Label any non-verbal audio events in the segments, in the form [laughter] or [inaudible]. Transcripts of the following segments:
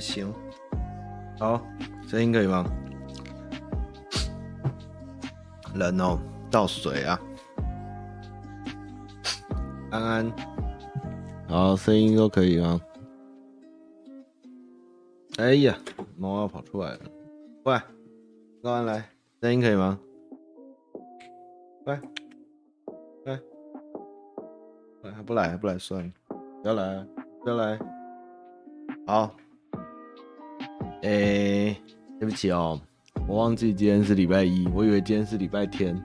行。好，声音可以吗？冷哦，倒水啊。安安，好，声音都可以吗？哎呀，猫要跑出来了，喂，高安来，声音可以吗？喂，喂，喂，还不来，还不来，算了，不要来，不要来。好，哎、欸，对不起哦，我忘记今天是礼拜一，我以为今天是礼拜天，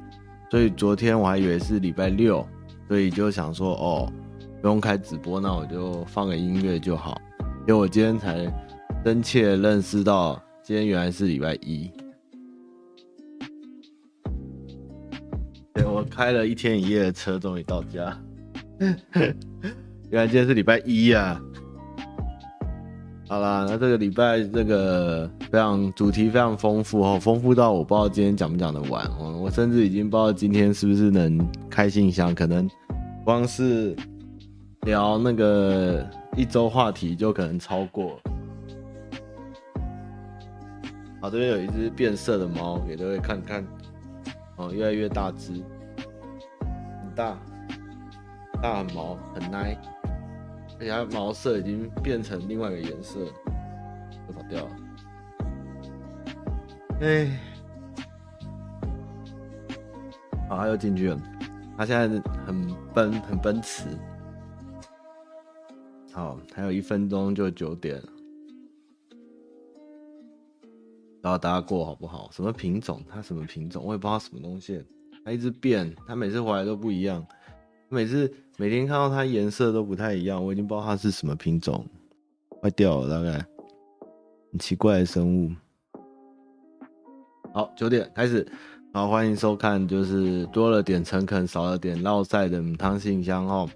所以昨天我还以为是礼拜六。所以就想说，哦，不用开直播，那我就放个音乐就好。因为我今天才真切认识到，今天原来是礼拜一。对，我开了一天一夜的车，终于到家。[laughs] 原来今天是礼拜一呀！好啦，那这个礼拜这个非常主题非常丰富哦，丰富到我不知道今天讲不讲得完哦。我甚至已经不知道今天是不是能开信箱，可能光是聊那个一周话题就可能超过。好，这边有一只变色的猫，给各位看看哦，越来越大只，很大，大很毛，很耐。而且它毛色已经变成另外一个颜色，就跑掉了。哎，好，它又进去了。它现在很奔，很奔驰。好，还有一分钟就九点了。然后大家过好不好？什么品种？它什么品种？我也不知道什么东西。它一直变，它每次回来都不一样。每次每天看到它颜色都不太一样，我已经不知道它是什么品种，坏掉了大概，很奇怪的生物。好，九点开始，好，欢迎收看，就是多了点诚恳，少了点烙赛的汤信箱哦。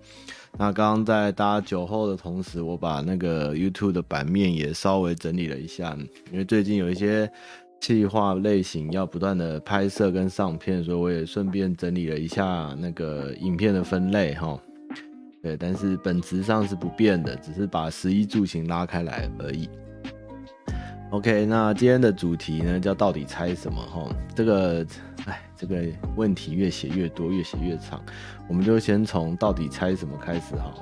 那刚刚在大家酒后的同时，我把那个 YouTube 的版面也稍微整理了一下，因为最近有一些。企划类型要不断的拍摄跟上片，所以我也顺便整理了一下那个影片的分类哈。对，但是本质上是不变的，只是把十一住行拉开来而已。OK，那今天的主题呢叫到底猜什么哈？这个，哎，这个问题越写越多，越写越长，我们就先从到底猜什么开始哈。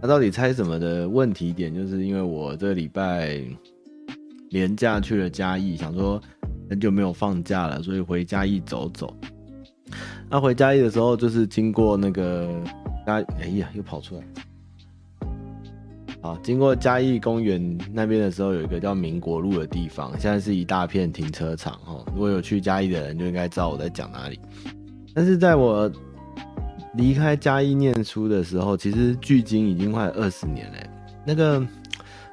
那到底猜什么的问题点，就是因为我这礼拜。连假去了嘉义，想说很久没有放假了，所以回嘉义走走。那回嘉义的时候，就是经过那个嘉，哎呀，又跑出来。好，经过嘉义公园那边的时候，有一个叫民国路的地方，现在是一大片停车场哈。如果有去嘉义的人，就应该知道我在讲哪里。但是在我离开嘉义念书的时候，其实距今已经快二十年了。那个。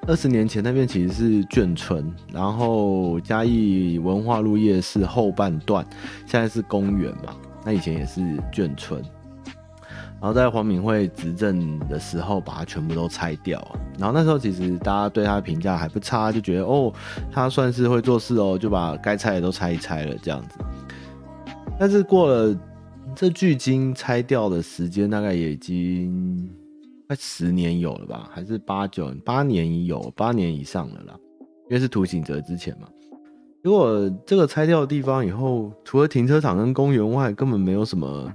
二十年前那边其实是眷村，然后嘉义文化路夜市后半段现在是公园嘛，那以前也是眷村，然后在黄敏惠执政的时候把它全部都拆掉，然后那时候其实大家对他的评价还不差，就觉得哦，他算是会做事哦，就把该拆的都拆一拆了这样子。但是过了这距今拆掉的时间大概也已经。快十年有了吧，还是八九八年已有八年以上了啦，因为是图醒哲之前嘛。如果这个拆掉的地方以后，除了停车场跟公园外，根本没有什么，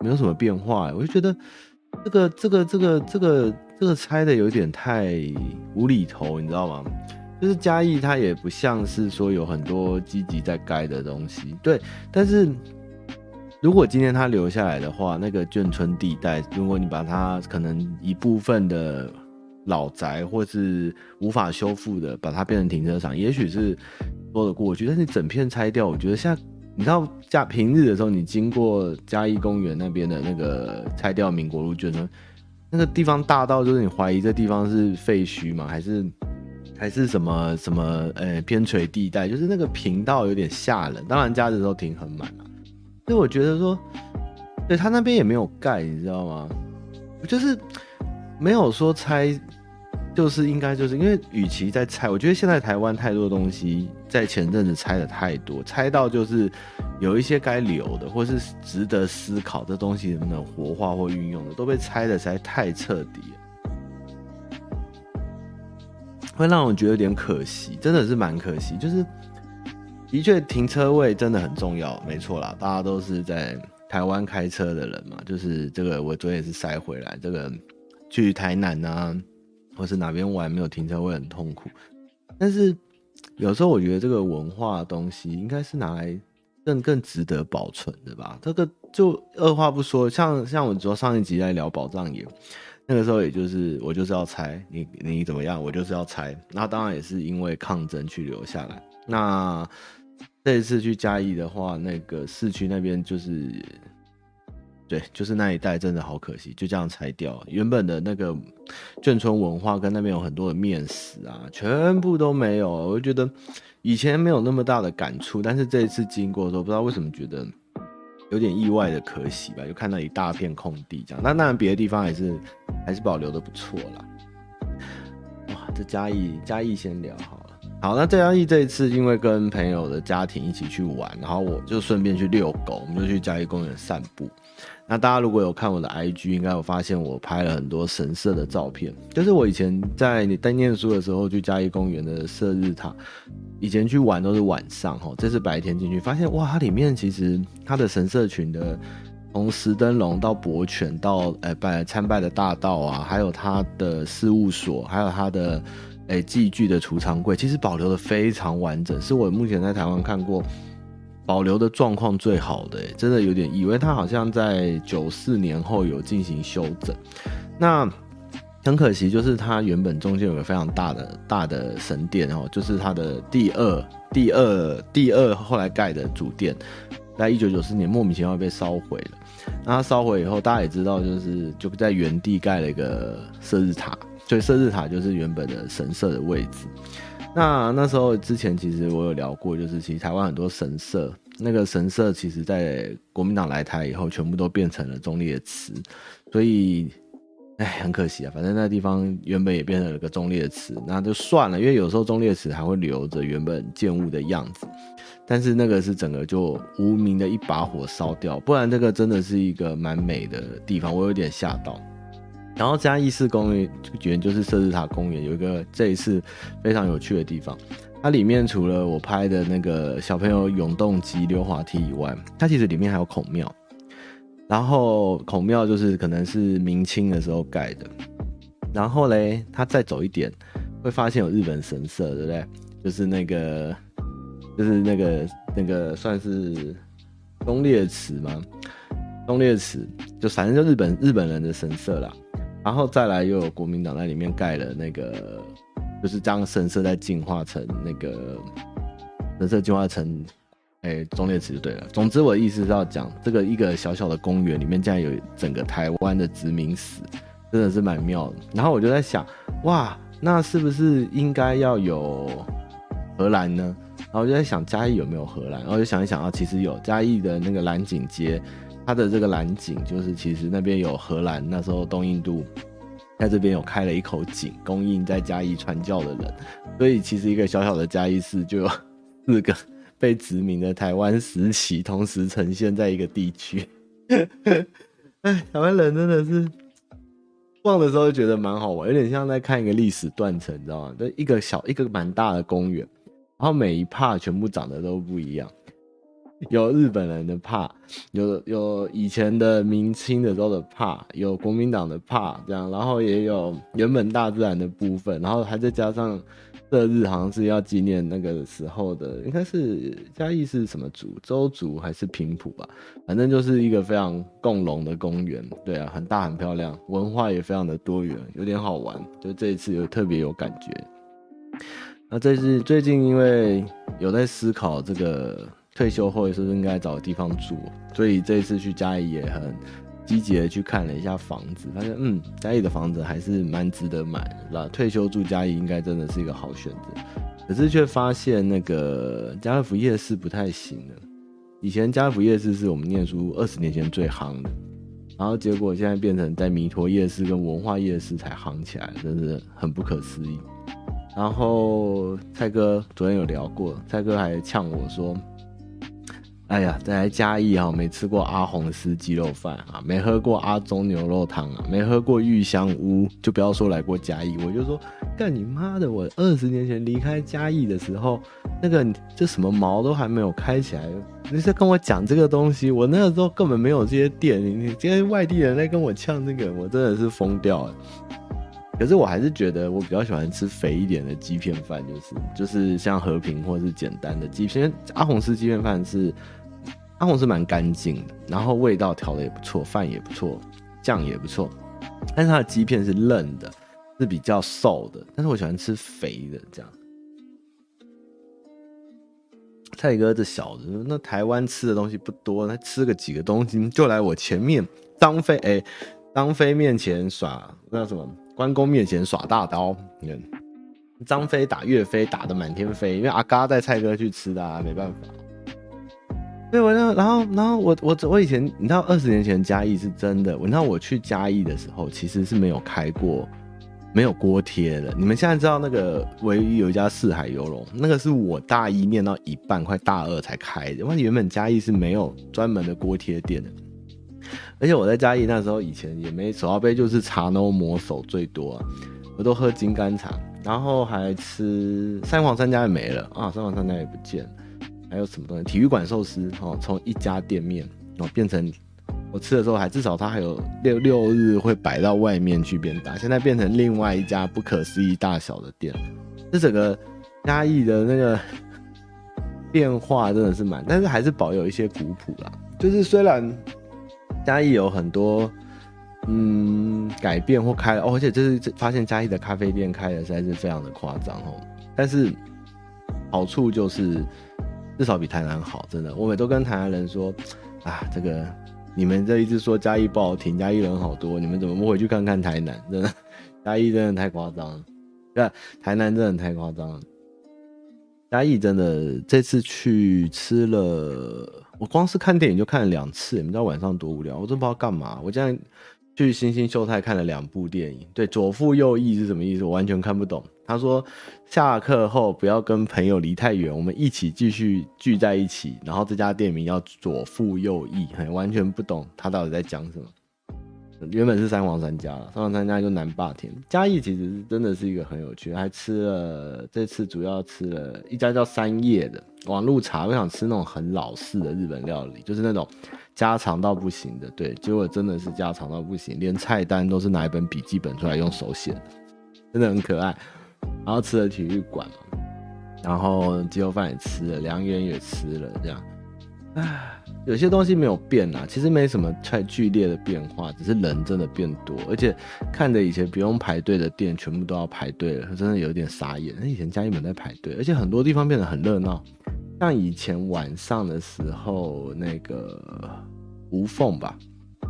没有什么变化。我就觉得这个这个这个这个这个拆的有点太无厘头，你知道吗？就是嘉义它也不像是说有很多积极在盖的东西，对，但是。如果今天他留下来的话，那个眷村地带，如果你把它可能一部分的老宅或是无法修复的，把它变成停车场，也许是说得过去。但是整片拆掉，我觉得现在你知道，假平日的时候，你经过嘉义公园那边的那个拆掉民国路眷村，那个地方大到就是你怀疑这地方是废墟吗？还是还是什么什么呃偏陲地带？就是那个频道有点吓人。当然假日都停很满了。所以我觉得说，对他那边也没有盖，你知道吗？就是没有说拆，就是应该就是因为与其在拆，我觉得现在台湾太多东西在前阵子拆的太多，拆到就是有一些该留的或是值得思考的东西能不能活化或运用的，都被拆的实在太彻底了。会让我觉得有点可惜，真的是蛮可惜。就是的确停车位真的很重要，没错啦，大家都是在台湾开车的人嘛，就是这个我昨天也是塞回来，这个去台南啊，或是哪边玩没有停车位很痛苦。但是有时候我觉得这个文化东西应该是拿来更更值得保存的吧。这个就二话不说，像像我昨上一集在聊宝藏岩。那个时候，也就是我就是要拆你，你怎么样，我就是要拆。那当然也是因为抗争去留下来。那这一次去嘉义的话，那个市区那边就是，对，就是那一带真的好可惜，就这样拆掉。原本的那个眷村文化跟那边有很多的面食啊，全部都没有。我就觉得以前没有那么大的感触，但是这一次经过的时候，不知道为什么觉得。有点意外的可惜吧，就看到一大片空地这样。那当然别的地方还是还是保留的不错啦。哇，这嘉义嘉义先聊好。好，那嘉义这一次因为跟朋友的家庭一起去玩，然后我就顺便去遛狗，我们就去嘉义公园散步。那大家如果有看我的 IG，应该有发现我拍了很多神社的照片。就是我以前在你在念书的时候去嘉义公园的射日塔，以前去玩都是晚上哈，这次白天进去发现哇，它里面其实它的神社群的，从石灯笼到博泉到呃拜参拜的大道啊，还有它的事务所，还有它的诶祭具的储藏柜，其实保留的非常完整，是我目前在台湾看过。保留的状况最好的，真的有点以为它好像在九四年后有进行修整。那很可惜，就是它原本中间有个非常大的大的神殿哦，就是它的第二、第二、第二后来盖的主殿，在一九九四年莫名其妙被烧毁了。那它烧毁以后，大家也知道，就是就在原地盖了一个射日塔，所以射日塔就是原本的神社的位置。那那时候之前其实我有聊过，就是其实台湾很多神社，那个神社其实在国民党来台以后，全部都变成了忠烈祠，所以，哎，很可惜啊。反正那地方原本也变成了个忠烈祠，那就算了，因为有时候忠烈祠还会留着原本建物的样子，但是那个是整个就无名的一把火烧掉，不然这个真的是一个蛮美的地方，我有点吓到。然后嘉义市公园就是设置塔公园，有一个这一次非常有趣的地方。它里面除了我拍的那个小朋友永动机溜滑梯以外，它其实里面还有孔庙。然后孔庙就是可能是明清的时候盖的。然后嘞，它再走一点，会发现有日本神社，对不对？就是那个，就是那个那个算是忠烈祠吗？忠烈祠就反正就日本日本人的神社啦。然后再来又有国民党在里面盖了那个，就是将神社再进化成那个神社进化成，哎，忠烈祠就对了。总之我意思是要讲，这个一个小小的公园里面竟然有整个台湾的殖民史，真的是蛮妙的。然后我就在想，哇，那是不是应该要有荷兰呢？然后我就在想嘉义有没有荷兰？然后就想一想啊，其实有嘉义的那个兰景街。它的这个蓝井，就是其实那边有荷兰，那时候东印度在这边有开了一口井，供应在嘉义传教的人，所以其实一个小小的嘉义市就有 [laughs] 四个被殖民的台湾时期同时呈现在一个地区。[laughs] 哎，台湾人真的是逛的时候觉得蛮好玩，有点像在看一个历史断层，你知道吗？就一个小一个蛮大的公园，然后每一帕全部长得都不一样。[laughs] 有日本人的怕，有有以前的明清的时候的怕，有国民党的怕，这样，然后也有原本大自然的部分，然后还再加上这日好像是要纪念那个时候的，应该是嘉义是什么族，周族还是平埔吧，反正就是一个非常共荣的公园，对啊，很大很漂亮，文化也非常的多元，有点好玩，就这一次有特别有感觉。那这是最近因为有在思考这个。退休后是不是应该找个地方住？所以这一次去嘉义也很积极的去看了一下房子，发现嗯，嘉义的房子还是蛮值得买的。退休住嘉义应该真的是一个好选择。可是却发现那个家乐福夜市不太行了。以前家乐福夜市是我们念书二十年前最夯的，然后结果现在变成在弥陀夜市跟文化夜市才夯起来，真是很不可思议。然后蔡哥昨天有聊过，蔡哥还呛我说。哎呀，再来嘉义啊，没吃过阿红丝鸡肉饭啊，没喝过阿中牛肉汤啊，没喝过玉香屋，就不要说来过嘉义。我就说，干你妈的！我二十年前离开嘉义的时候，那个这什么毛都还没有开起来，你在跟我讲这个东西？我那个时候根本没有这些店，你你今天外地人在跟我呛这个，我真的是疯掉了。可是我还是觉得我比较喜欢吃肥一点的鸡片饭，就是就是像和平或是简单的鸡片。阿红丝鸡片饭是阿红是蛮干净的，然后味道调的也不错，饭也不错，酱也不错。但是它的鸡片是嫩的，是比较瘦的。但是我喜欢吃肥的这样。蔡哥这小子，那台湾吃的东西不多，他吃个几个东西就来我前面张飞哎，张飞面前耍那什么？关公面前耍大刀，你看张飞打岳飞打得满天飞，因为阿嘎带蔡哥去吃的，啊，没办法。对，我那然后然后我我我以前你知道二十年前嘉义是真的，你知道我去嘉义的时候其实是没有开过没有锅贴的。你们现在知道那个唯一有一家四海游龙，那个是我大一念到一半快大二才开的，因为原本嘉义是没有专门的锅贴店的。而且我在嘉义那时候，以前也没手摇杯，就是茶 no 魔手最多啊，我都喝金甘茶，然后还吃三皇三家也没了啊，三皇三家也不见了，还有什么东西？体育馆寿司哦，从一家店面哦变成我吃的时候还至少它还有六六日会摆到外面去变大，现在变成另外一家不可思议大小的店，这整个嘉义的那个变化真的是蛮，但是还是保有一些古朴啦，就是虽然。嘉义有很多嗯改变或开了哦，而且这是发现嘉义的咖啡店开的实在是非常的夸张哦。但是好处就是至少比台南好，真的。我每都跟台南人说啊，这个你们这一直说嘉义不好听，嘉义人好多，你们怎么不回去看看台南？真的，嘉义真的太夸张了，对，台南真的太夸张了。嘉义真的这次去吃了。我光是看电影就看了两次，你们知道晚上多无聊，我真不知道干嘛。我这样去新星秀泰看了两部电影，对，左附右翼是什么意思？我完全看不懂。他说下课后不要跟朋友离太远，我们一起继续聚在一起。然后这家店名叫左附右翼，完全不懂他到底在讲什么。原本是三皇三家了，三皇三家就南霸天。嘉义其实真的是一个很有趣，还吃了这次主要吃了一家叫三叶的网路茶，我想吃那种很老式的日本料理，就是那种家常到不行的。对，结果真的是家常到不行，连菜单都是拿一本笔记本出来用手写的，真的很可爱。然后吃了体育馆，然后鸡肉饭也吃了，良缘也吃了，这样，唉。有些东西没有变啊，其实没什么太剧烈的变化，只是人真的变多，而且看着以前不用排队的店全部都要排队了，真的有点傻眼。那以前家一门在排队，而且很多地方变得很热闹，像以前晚上的时候，那个无缝吧，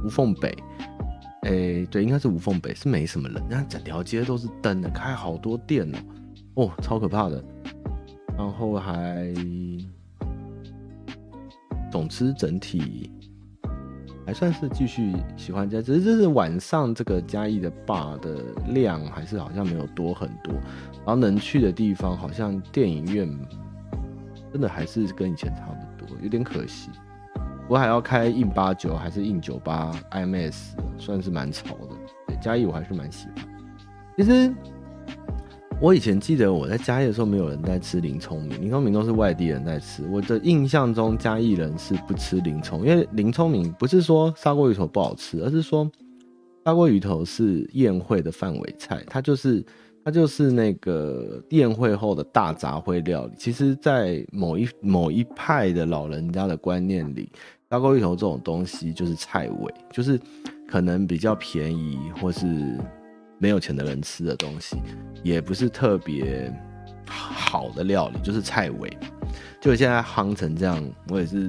无缝北，哎、对，应该是无缝北，是没什么人，那整条街都是灯的，开好多店哦，哦，超可怕的，然后还。总之，整体还算是继续喜欢嘉义，只是这是晚上这个嘉义的坝的量还是好像没有多很多，然后能去的地方好像电影院真的还是跟以前差不多，有点可惜。我还要开印八九还是印九八 IMAX，算是蛮潮的。嘉义我还是蛮喜欢。其实。我以前记得我在嘉义的时候，没有人在吃林聪明，林聪明都是外地人在吃。我的印象中，嘉义人是不吃林聪，因为林聪明不是说砂锅鱼头不好吃，而是说砂锅鱼头是宴会的范围菜，它就是它就是那个宴会后的大杂烩料理。其实，在某一某一派的老人家的观念里，砂锅鱼头这种东西就是菜尾，就是可能比较便宜或是。没有钱的人吃的东西，也不是特别好的料理，就是菜尾。就现在夯成这样，我也是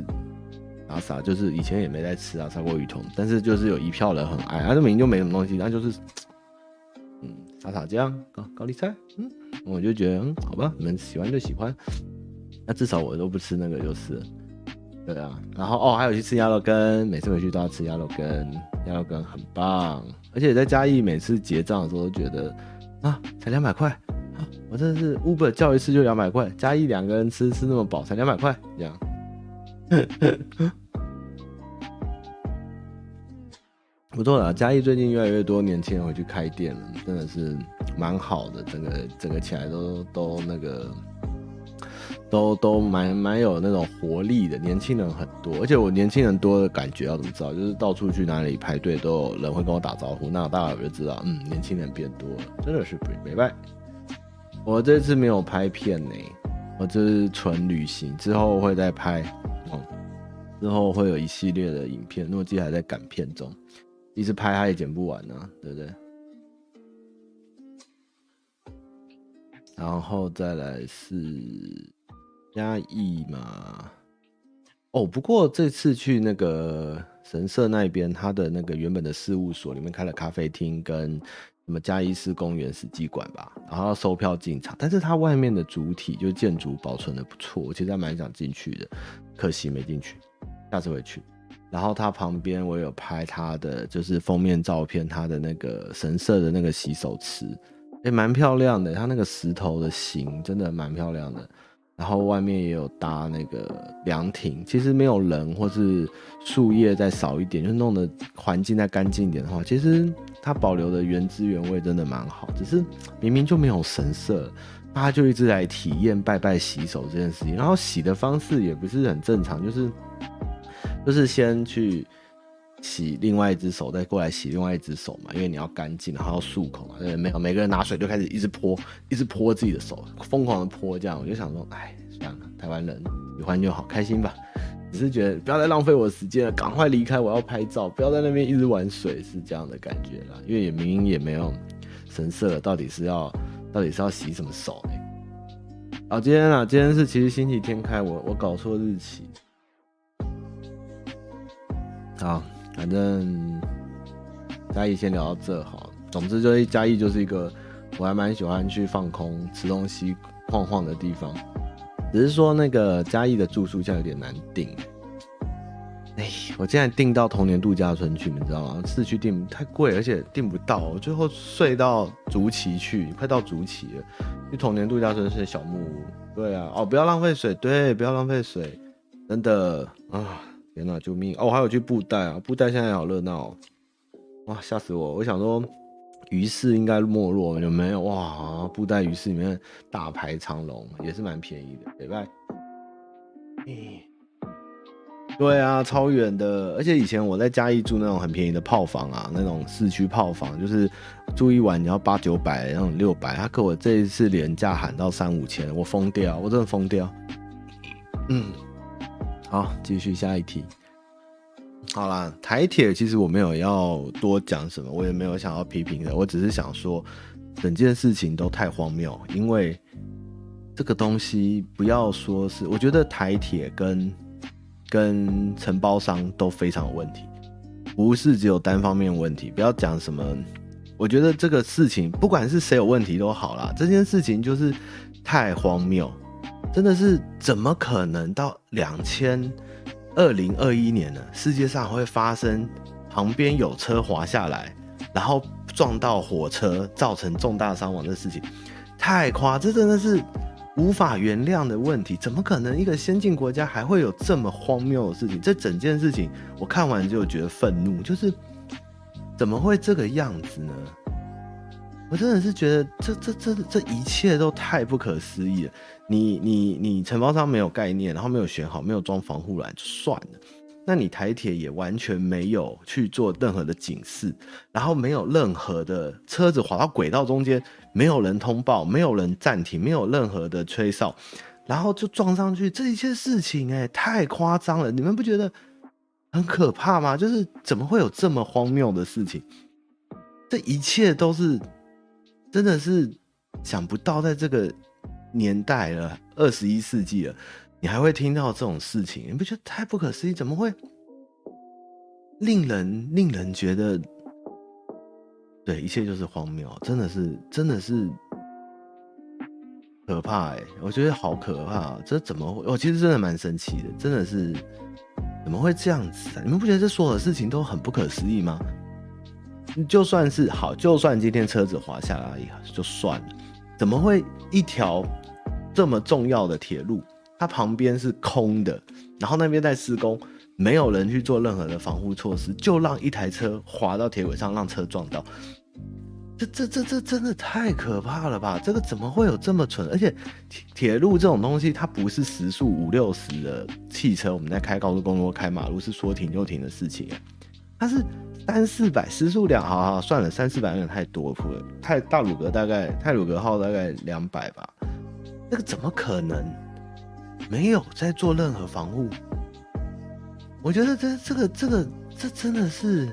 傻傻，就是以前也没在吃啊，砂锅鱼头，但是就是有一票人很爱，啊，这明明就没什么东西，那就是嗯，沙茶酱高高丽菜，嗯，我就觉得嗯，好吧，你们喜欢就喜欢，那至少我都不吃那个就是。对啊，然后哦，还有去吃鸭肉羹，每次回去都要吃鸭肉羹，鸭肉羹很棒，而且在嘉义每次结账的时候都觉得啊，才两百块，啊，我真的是 Uber 叫一次就两百块，嘉义两个人吃吃那么饱才两百块，这样 [laughs] 不错了，嘉义最近越来越多年轻人回去开店了，真的是蛮好的，整个整个起来都都那个。都都蛮蛮有那种活力的，年轻人很多，而且我年轻人多的感觉要怎么知道？就是到处去哪里排队都有人会跟我打招呼，那大家就知道，嗯，年轻人变多了，真的是不明白。我这次没有拍片呢，我这是纯旅行，之后会再拍，哦，之后会有一系列的影片，诺基还在赶片中，一直拍他也剪不完呢，对不对？然后再来是。嘉义嘛，哦，不过这次去那个神社那边，他的那个原本的事务所里面开了咖啡厅跟什么嘉义市公园史迹馆吧，然后要售票进场，但是它外面的主体就建筑保存的不错，我其实还蛮想进去的，可惜没进去，下次会去。然后它旁边我有拍它的就是封面照片，它的那个神社的那个洗手池，也蛮漂亮的，它那个石头的形真的蛮漂亮的。然后外面也有搭那个凉亭，其实没有人或是树叶再少一点，就弄得环境再干净一点的话，其实它保留的原汁原味真的蛮好。只是明明就没有神社，大家就一直来体验拜拜洗手这件事情，然后洗的方式也不是很正常，就是就是先去。洗另外一只手，再过来洗另外一只手嘛，因为你要干净，然后要漱口嘛。对，没有，每个人拿水就开始一直泼，一直泼自己的手，疯狂的泼这样。我就想说，哎，算了，台湾人喜欢就好，开心吧。只是觉得不要再浪费我的时间了，赶快离开，我要拍照，不要在那边一直玩水，是这样的感觉啦。因为也明明也没有神社，到底是要到底是要洗什么手呢？好，今天啊，今天是其实星期天开，我我搞错日期。好。反正嘉义先聊到这好，总之就是嘉义就是一个我还蛮喜欢去放空、吃东西、晃晃的地方。只是说那个嘉义的住宿现在有点难订，哎，我现在订到童年度假村去，你知道吗？市区订太贵，而且订不到，最后睡到竹崎去，快到竹崎了。去童年度假村是小木屋，对啊，哦，不要浪费水，对，不要浪费水，真的啊。天哪，救命！哦，还有去布袋啊，布袋现在好热闹，哇，吓死我！我想说，鱼市应该没落，有没有？哇，布袋鱼市里面大排长龙，也是蛮便宜的，对吧？对啊，超远的，而且以前我在嘉义住那种很便宜的炮房啊，那种市区炮房，就是住一晚你要八九百，那种六百，他给我这一次廉价喊到三五千，我疯掉，我真的疯掉，嗯。好，继续下一题。好啦，台铁其实我没有要多讲什么，我也没有想要批评的，我只是想说，整件事情都太荒谬。因为这个东西不要说是，我觉得台铁跟跟承包商都非常有问题，不是只有单方面问题。不要讲什么，我觉得这个事情不管是谁有问题都好啦，这件事情就是太荒谬。真的是怎么可能到两千二零二一年呢？世界上会发生旁边有车滑下来，然后撞到火车，造成重大伤亡的事情，太夸张，这真的是无法原谅的问题。怎么可能一个先进国家还会有这么荒谬的事情？这整件事情我看完就觉得愤怒，就是怎么会这个样子呢？我真的是觉得这这这这一切都太不可思议了。你你你承包商没有概念，然后没有选好，没有装防护栏就算了。那你台铁也完全没有去做任何的警示，然后没有任何的车子滑到轨道中间，没有人通报，没有人暂停，没有任何的吹哨，然后就撞上去。这一切事情哎，太夸张了！你们不觉得很可怕吗？就是怎么会有这么荒谬的事情？这一切都是。真的是想不到，在这个年代了，二十一世纪了，你还会听到这种事情，你不觉得太不可思议？怎么会令人令人觉得，对，一切就是荒谬，真的是真的是可怕哎！我觉得好可怕，这怎么会？我其实真的蛮生气的，真的是怎么会这样子啊？你们不觉得这所有的事情都很不可思议吗？就算是好，就算今天车子滑下来也就算了，怎么会一条这么重要的铁路，它旁边是空的，然后那边在施工，没有人去做任何的防护措施，就让一台车滑到铁轨上，让车撞到。这这这这真的太可怕了吧？这个怎么会有这么蠢？而且铁铁路这种东西，它不是时速五六十的汽车，我们在开高速公路、开马路是说停就停的事情，它是三四百时速两，好好算了，三四百有点太多了。太大鲁格大概泰鲁格号大概两百吧，这个怎么可能没有在做任何防护？我觉得这这个这个这真的是。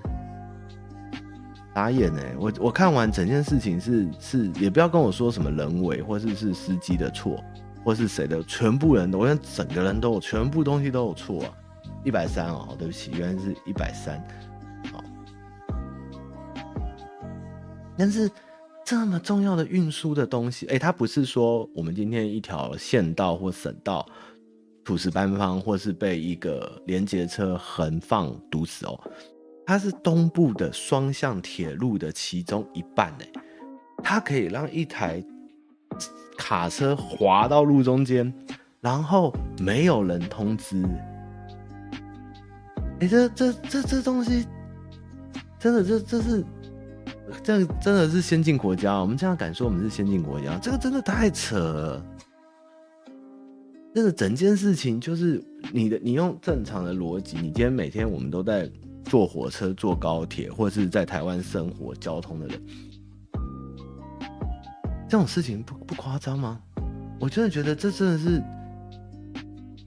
打眼呢、我我看完整件事情是是，也不要跟我说什么人为，或是是司机的错，或是谁的，全部人都，我想整个人都有，全部东西都有错啊！一百三哦，对不起，原来是一百三，好。但是这么重要的运输的东西，哎、它不是说我们今天一条县道或省道土石崩方，或是被一个连接车横放堵死哦。它是东部的双向铁路的其中一半呢，它可以让一台卡车滑到路中间，然后没有人通知。哎，这这这这东西，真的这这是这真的是先进国家？我们这样敢说我们是先进国家？这个真的太扯了。真的整件事情就是你的，你用正常的逻辑，你今天每天我们都在。坐火车、坐高铁，或者是在台湾生活交通的人，这种事情不不夸张吗？我真的觉得这真的是，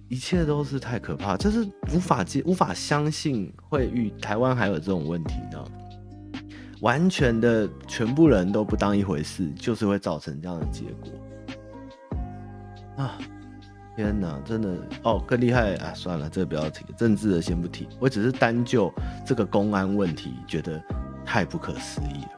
一切都是太可怕，就是无法接、无法相信会与台湾还有这种问题呢。完全的全部人都不当一回事，就是会造成这样的结果啊。天哪，真的哦，更厉害啊！算了，这个不要提，政治的先不提。我只是单就这个公安问题，觉得太不可思议了，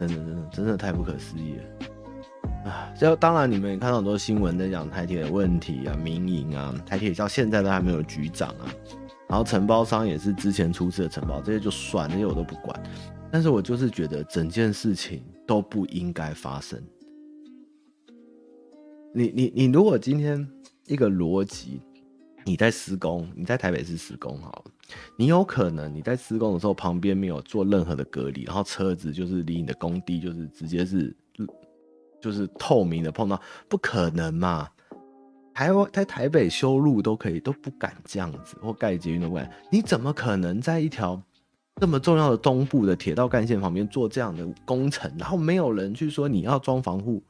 真的，真的，真的太不可思议了啊！这当然，你们也看到很多新闻在讲台铁的问题啊，民营啊，台铁到现在都还没有局长啊，然后承包商也是之前出事的承包，这些就算，这些我都不管。但是我就是觉得整件事情都不应该发生。你你你，如果今天一个逻辑，你在施工，你在台北市施工好了，你有可能你在施工的时候旁边没有做任何的隔离，然后车子就是离你的工地就是直接是就是透明的碰到，不可能嘛？台湾在台北修路都可以都不敢这样子，或盖捷运都不敢，你怎么可能在一条这么重要的东部的铁道干线旁边做这样的工程，然后没有人去说你要装防护？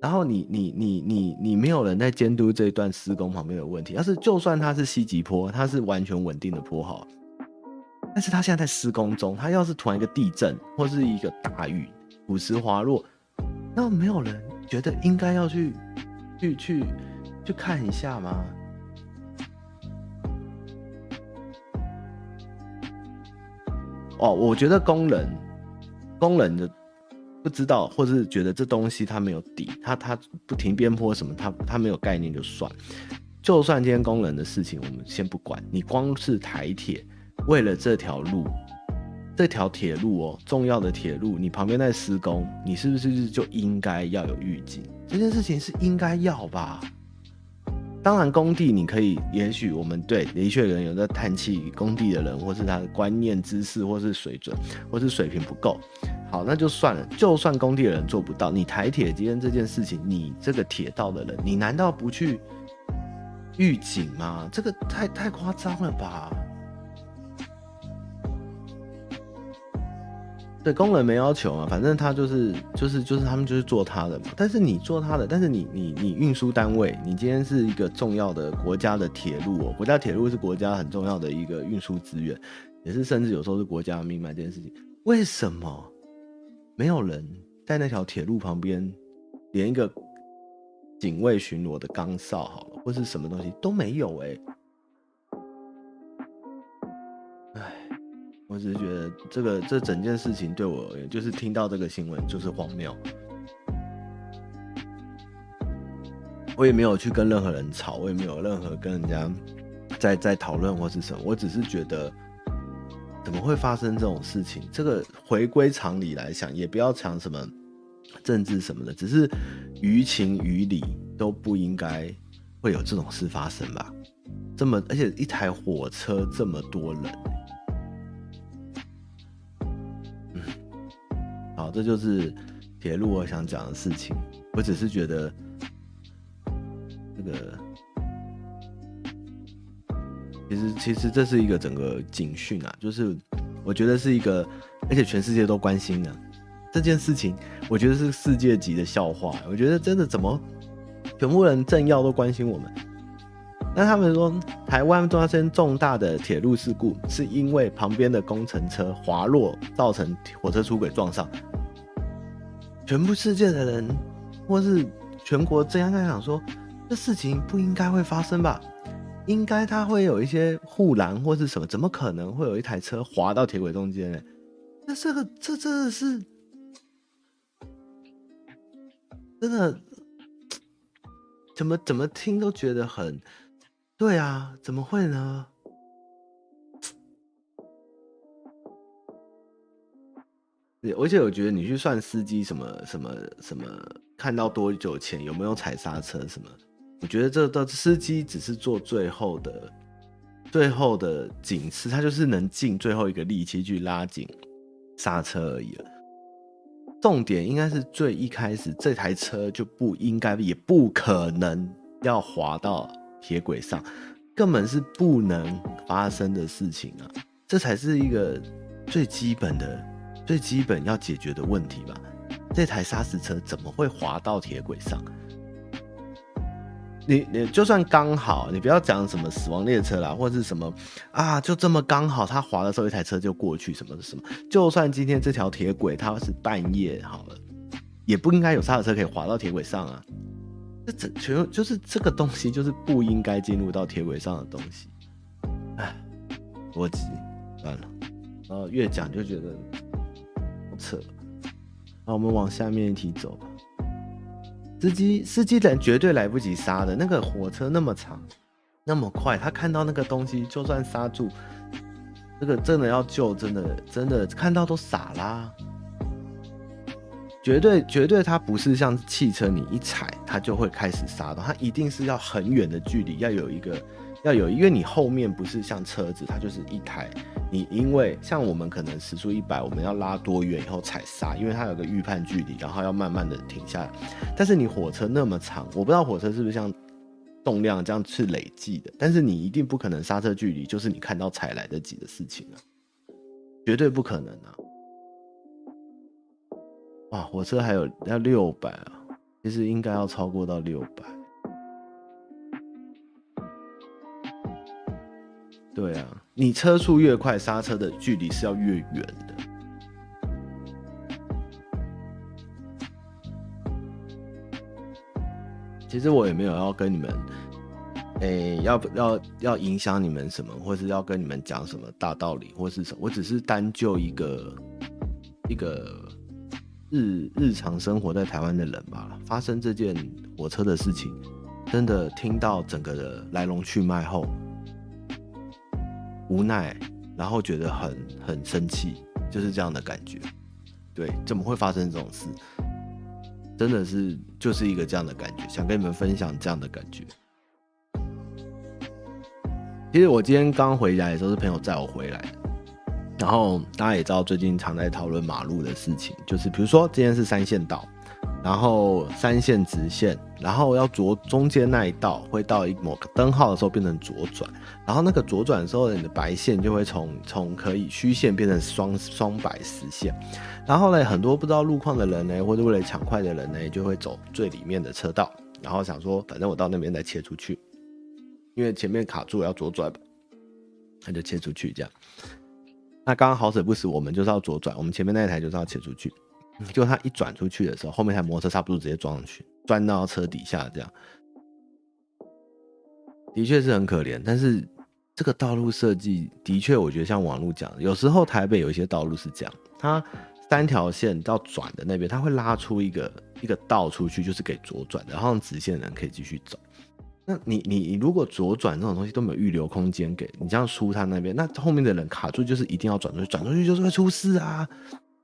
然后你你你你你没有人在监督这一段施工旁边的问题，要是就算它是西极坡，它是完全稳定的坡好，但是它现在在施工中，它要是突然一个地震或是一个大雨，土石滑落，那没有人觉得应该要去去去去看一下吗？哦，我觉得工人工人的。不知道，或是觉得这东西它没有底，它它不停边坡什么，它它没有概念就算。就算今天工人的事情，我们先不管。你光是台铁为了这条路，这条铁路哦，重要的铁路，你旁边在施工，你是不是就应该要有预警？这件事情是应该要吧？当然，工地你可以，也许我们对的确有人有在叹气，工地的人或是他的观念、知识，或是水准，或是水平不够。好，那就算了。就算工地的人做不到，你抬铁今天这件事情，你这个铁道的人，你难道不去预警吗？这个太太夸张了吧？对，工人没要求嘛，反正他就是就是就是他们就是做他的嘛。但是你做他的，但是你你你运输单位，你今天是一个重要的国家的铁路哦，国家铁路是国家很重要的一个运输资源，也是甚至有时候是国家命脉。这件事情为什么？没有人在那条铁路旁边，连一个警卫巡逻的岗哨好了，或是什么东西都没有哎。哎，我只是觉得这个这整件事情对我而言，就是听到这个新闻就是荒谬。我也没有去跟任何人吵，我也没有任何跟人家在在讨论或是什么，我只是觉得。怎么会发生这种事情？这个回归常理来想，也不要讲什么政治什么的，只是于情于理都不应该会有这种事发生吧？这么，而且一台火车这么多人，好，这就是铁路我想讲的事情。我只是觉得这个，其实其实这是一个整个警讯啊，就是我觉得是一个，而且全世界都关心的这件事情，我觉得是世界级的笑话。我觉得真的怎么，全部人政要都关心我们。那他们说，台湾发生重大的铁路事故，是因为旁边的工程车滑落，造成火车出轨撞上。全部世界的人，或是全国这样在想说，这事情不应该会发生吧？应该它会有一些护栏或是什么？怎么可能会有一台车滑到铁轨中间呢？那这个这真的是真的，怎么怎么听都觉得很。对啊，怎么会呢？而且我觉得你去算司机什么什么什么，看到多久前有没有踩刹车什么？我觉得这都司机只是做最后的最后的警示，他就是能尽最后一个力气去拉紧刹车而已了。重点应该是最一开始这台车就不应该也不可能要滑到。铁轨上根本是不能发生的事情啊！这才是一个最基本的、最基本要解决的问题吧？这台砂石车怎么会滑到铁轨上？你你就算刚好，你不要讲什么死亡列车啦，或者是什么啊，就这么刚好，它滑的时候一台车就过去，什么什么。就算今天这条铁轨它是半夜好了，也不应该有砂石车可以滑到铁轨上啊！这全就是这个东西，就是不应该进入到铁轨上的东西。哎，逻辑算了，然后越讲就觉得好扯。那我们往下面一题走吧。司机司机人绝对来不及刹的，那个火车那么长，那么快，他看到那个东西就算刹住，这个真的要救，真的真的看到都傻啦。绝对绝对，它不是像汽车，你一踩它就会开始刹动，它一定是要很远的距离，要有一个，要有，因为你后面不是像车子，它就是一台，你因为像我们可能时速一百，我们要拉多远以后踩刹，因为它有个预判距离，然后要慢慢的停下来。但是你火车那么长，我不知道火车是不是像动量这样是累计的，但是你一定不可能刹车距离就是你看到踩来得及的事情啊，绝对不可能啊。哇，火车还有要六百啊，其实应该要超过到六百。对啊，你车速越快，刹车的距离是要越远的。其实我也没有要跟你们，诶、欸，要要要影响你们什么，或是要跟你们讲什么大道理，或是什么，我只是单就一个一个。日日常生活在台湾的人吧，发生这件火车的事情，真的听到整个的来龙去脉后，无奈，然后觉得很很生气，就是这样的感觉。对，怎么会发生这种事？真的是就是一个这样的感觉，想跟你们分享这样的感觉。其实我今天刚回来的时候，是朋友载我回来的。然后大家也知道，最近常在讨论马路的事情，就是比如说今天是三线道，然后三线直线，然后要左中间那一道会到一某个灯号的时候变成左转，然后那个左转的时候，你的白线就会从从可以虚线变成双双白实线，然后呢，很多不知道路况的人呢，或者为了抢快的人呢，就会走最里面的车道，然后想说，反正我到那边再切出去，因为前面卡住要左转，他就切出去这样。那刚刚好死不死，我们就是要左转，我们前面那一台就是要切出去，就他一转出去的时候，后面台摩托车差不多直接撞上去，钻到车底下，这样的确是很可怜。但是这个道路设计的确，我觉得像网络讲的，有时候台北有一些道路是这样，它三条线到转的那边，它会拉出一个一个道出去，就是给左转的，然后让直线的人可以继续走。那你你你如果左转这种东西都没有预留空间给你，这样输他那边，那后面的人卡住就是一定要转出去，转出去就是会出事啊。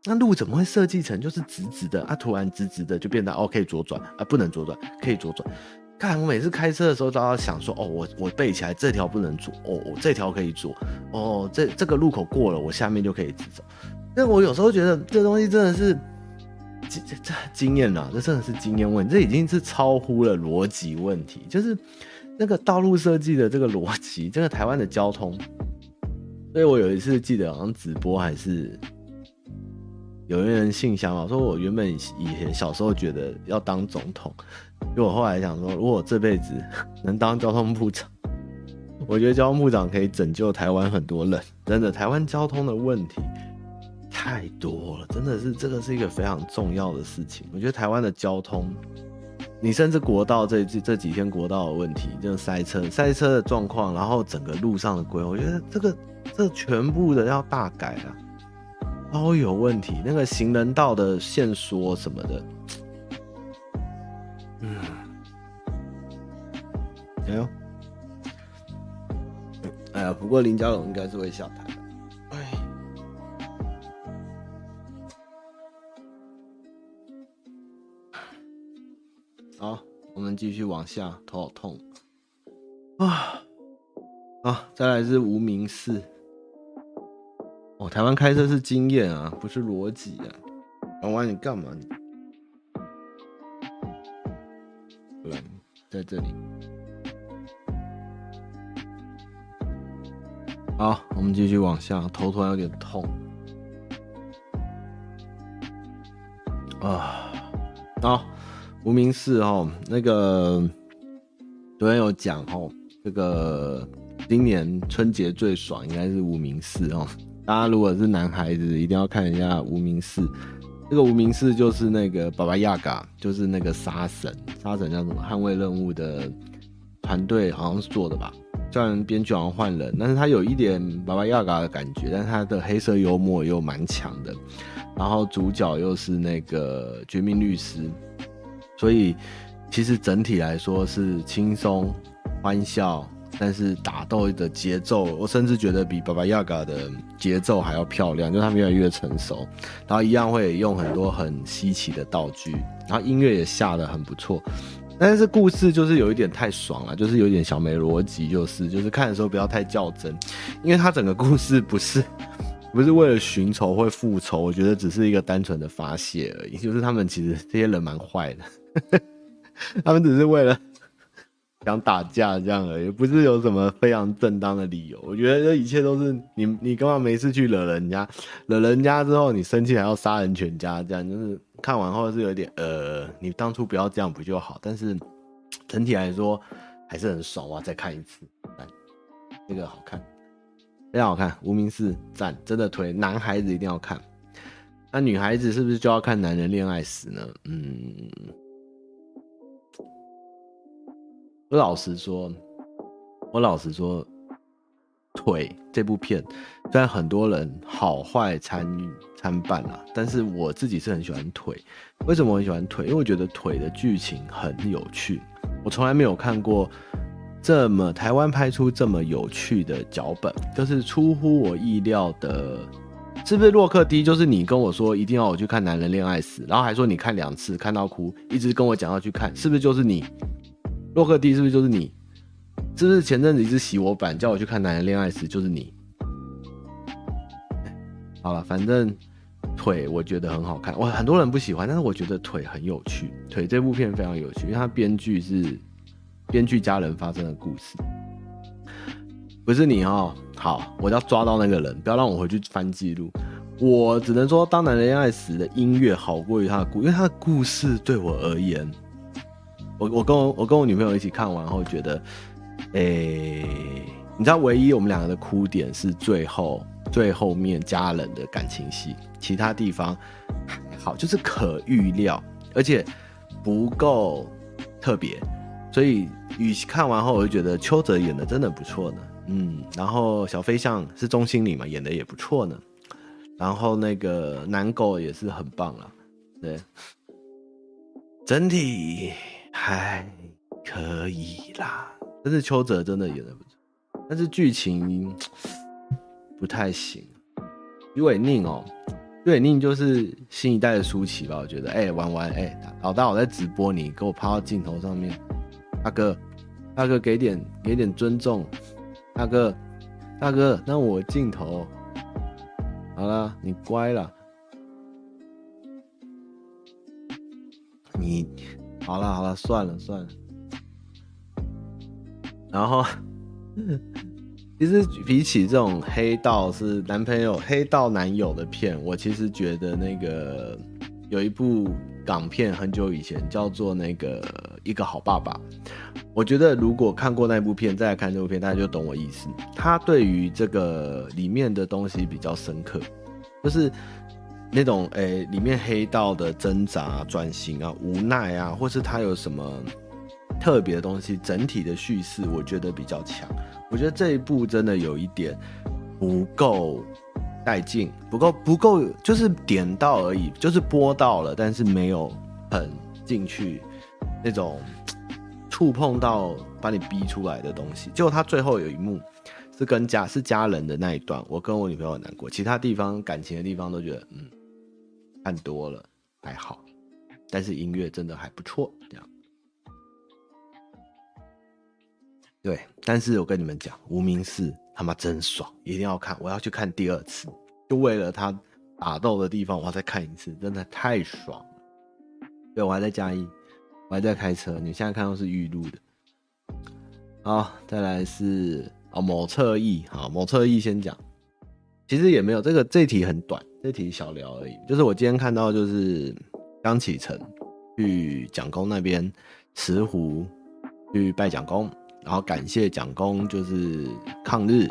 那路怎么会设计成就是直直的啊？突然直直的就变得哦可以左转啊，不能左转，可以左转，看我每次开车的时候都要想说，哦，我我背起来这条不能左，哦，我这条可以左，哦，这这个路口过了，我下面就可以直走。但我有时候觉得这东西真的是，这这经验啊，这真的是经验问题，这已经是超乎了逻辑问题，就是那个道路设计的这个逻辑，这个台湾的交通。所以我有一次记得好像直播还是。有一个人信箱嘛，说我原本以前小时候觉得要当总统，因为我后来想说，如果我这辈子 [laughs] 能当交通部长，我觉得交通部长可以拯救台湾很多人。真的，台湾交通的问题太多了，真的是这个是一个非常重要的事情。我觉得台湾的交通，你甚至国道这这这几天国道的问题，就是塞车、塞车的状况，然后整个路上的规划，我觉得这个这全部的要大改啊。都有问题，那个行人道的限缩什么的，嗯，哎呦，哎呀，不过林家龙应该是会笑他继续往下，头好痛啊，啊，再来是无名氏。哦，台湾开车是经验啊，不是逻辑啊！玩玩你干嘛？来，在这里。好，我们继续往下，头突然有点痛。啊，无名氏哦，那个昨天有讲哦，这个今年春节最爽应该是无名氏哦。大家如果是男孩子，一定要看一下《无名氏》。这个《无名氏》就是那个巴巴亚嘎，就是那个杀神，杀神叫什么？捍卫任务的团队好像是做的吧？虽然编剧好像换人，但是他有一点巴巴亚嘎的感觉，但他的黑色幽默又蛮强的。然后主角又是那个绝命律师，所以其实整体来说是轻松欢笑。但是打斗的节奏，我甚至觉得比《巴巴亚嘎》的节奏还要漂亮，就他们越来越成熟，然后一样会用很多很稀奇的道具，然后音乐也下得很不错。但是故事就是有一点太爽了，就是有点小没逻辑，就是就是看的时候不要太较真，因为他整个故事不是不是为了寻仇或复仇，我觉得只是一个单纯的发泄而已。就是他们其实这些人蛮坏的，[laughs] 他们只是为了。想打架这样而已，不是有什么非常正当的理由。我觉得这一切都是你，你干嘛没事去惹人家？惹人家之后，你生气还要杀人全家，这样就是看完后是有点呃，你当初不要这样不就好？但是整体来说还是很爽啊！再看一次，来，这个好看，非常好看。无名氏赞，真的推，男孩子一定要看。那女孩子是不是就要看男人恋爱时呢？嗯。我老实说，我老实说，腿这部片虽然很多人好坏参参半啊，但是我自己是很喜欢腿。为什么我很喜欢腿？因为我觉得腿的剧情很有趣。我从来没有看过这么台湾拍出这么有趣的脚本，就是出乎我意料的。是不是洛克 D？就是你跟我说一定要我去看《男人恋爱史》，然后还说你看两次看到哭，一直跟我讲要去看，是不是就是你？洛克蒂是不是就是你？是不是前阵子一直洗我版，叫我去看《男人恋爱时》就是你？好了，反正腿我觉得很好看，哇，很多人不喜欢，但是我觉得腿很有趣。腿这部片非常有趣，因为它编剧是编剧家人发生的故事，不是你哦。好，我要抓到那个人，不要让我回去翻记录。我只能说，当《男人恋爱时》的音乐好过于他的故，因为他的故事对我而言。我我跟我我跟我女朋友一起看完后觉得，诶、你知道唯一我们两个的哭点是最后最后面家人的感情戏，其他地方还好，就是可预料，而且不够特别，所以与其看完后我就觉得邱泽演的真的不错呢，嗯，然后小飞象是钟欣凌嘛，演的也不错呢，然后那个南狗也是很棒啊，对，[laughs] 整体。还可以啦，但是邱泽真的演的不错，但是剧情 [tsk] 不太行。于伟宁哦，于伟宁就是新一代的舒淇吧？我觉得，哎、玩玩，哎、欸，老大我在直播，你给我趴到镜头上面，大哥，大哥给点给点尊重，大哥，大哥，那我镜头，好了，你乖了，你好了好了，算了算了，然后。[laughs] 其实比起这种黑道是男朋友、黑道男友的片，我其实觉得那个有一部港片很久以前叫做那个一个好爸爸。我觉得如果看过那部片再来看这部片，大家就懂我意思。他对于这个里面的东西比较深刻，就是那种诶、里面黑道的挣扎、转型啊、无奈啊，或是他有什么特别的东西，整体的叙事我觉得比较强。我觉得这一部真的有一点不够带劲，不够不够，就是点到而已，就是播到了，但是没有很进去那种触碰到把你逼出来的东西。结果他最后有一幕是跟家是家人的那一段，我跟我女朋友很难过，其他地方感情的地方都觉得嗯看多了还好，但是音乐真的还不错，这样。对，但是我跟你们讲，无名氏他妈真爽，一定要看，我要去看第二次，就为了他打斗的地方，我要再看一次，真的太爽了。对，我还在加一，我还在开车，你现在看到是预录的。好，再来是哦，某侧翼，好，某侧翼先讲，其实也没有这个这题很短，这题小聊而已，就是我今天看到就是刚启程去蒋公那边慈湖去拜蒋公。然后感谢蒋公就是抗日，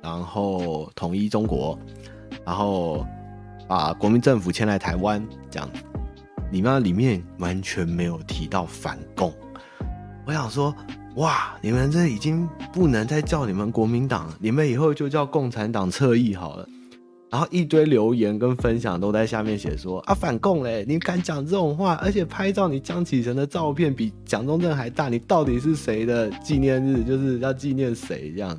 然后统一中国，然后把国民政府迁来台湾，这样子，里面里面完全没有提到反共。我想说，哇，你们这已经不能再叫你们国民党，你们以后就叫共产党侧翼好了。然后一堆留言跟分享都在下面写说啊，反共嘞，你敢讲这种话，而且拍照你江启臣的照片比蒋中正还大，你到底是谁的纪念日？就是要纪念谁这样？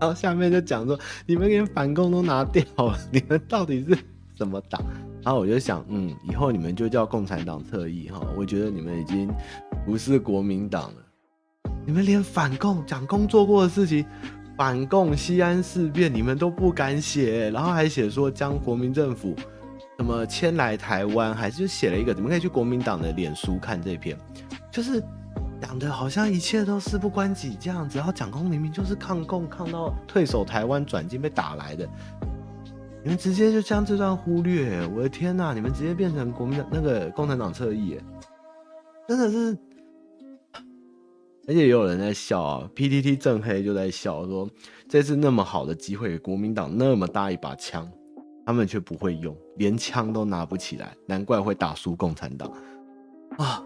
然后下面就讲说你们连反共都拿掉了，你们到底是什么党？然后我就想，嗯，以后你们就叫共产党特异哈，我觉得你们已经不是国民党了，你们连反共蒋公做过的事情。反共西安事变，你们都不敢写，然后还写说将国民政府什么迁来台湾，还是写了一个，你们可以去国民党的脸书看这篇，就是讲的好像一切都事不关己这样子，然后蒋公明明就是抗共抗到退守台湾转进被打来的，你们直接就将这段忽略，我的天哪，你们直接变成国民党那个共产党侧翼，真的是。而且也有人在笑啊，PTT 正黑就在笑说，这次那么好的机会国民党那么大一把枪，他们却不会用，连枪都拿不起来，难怪会打输共产党啊！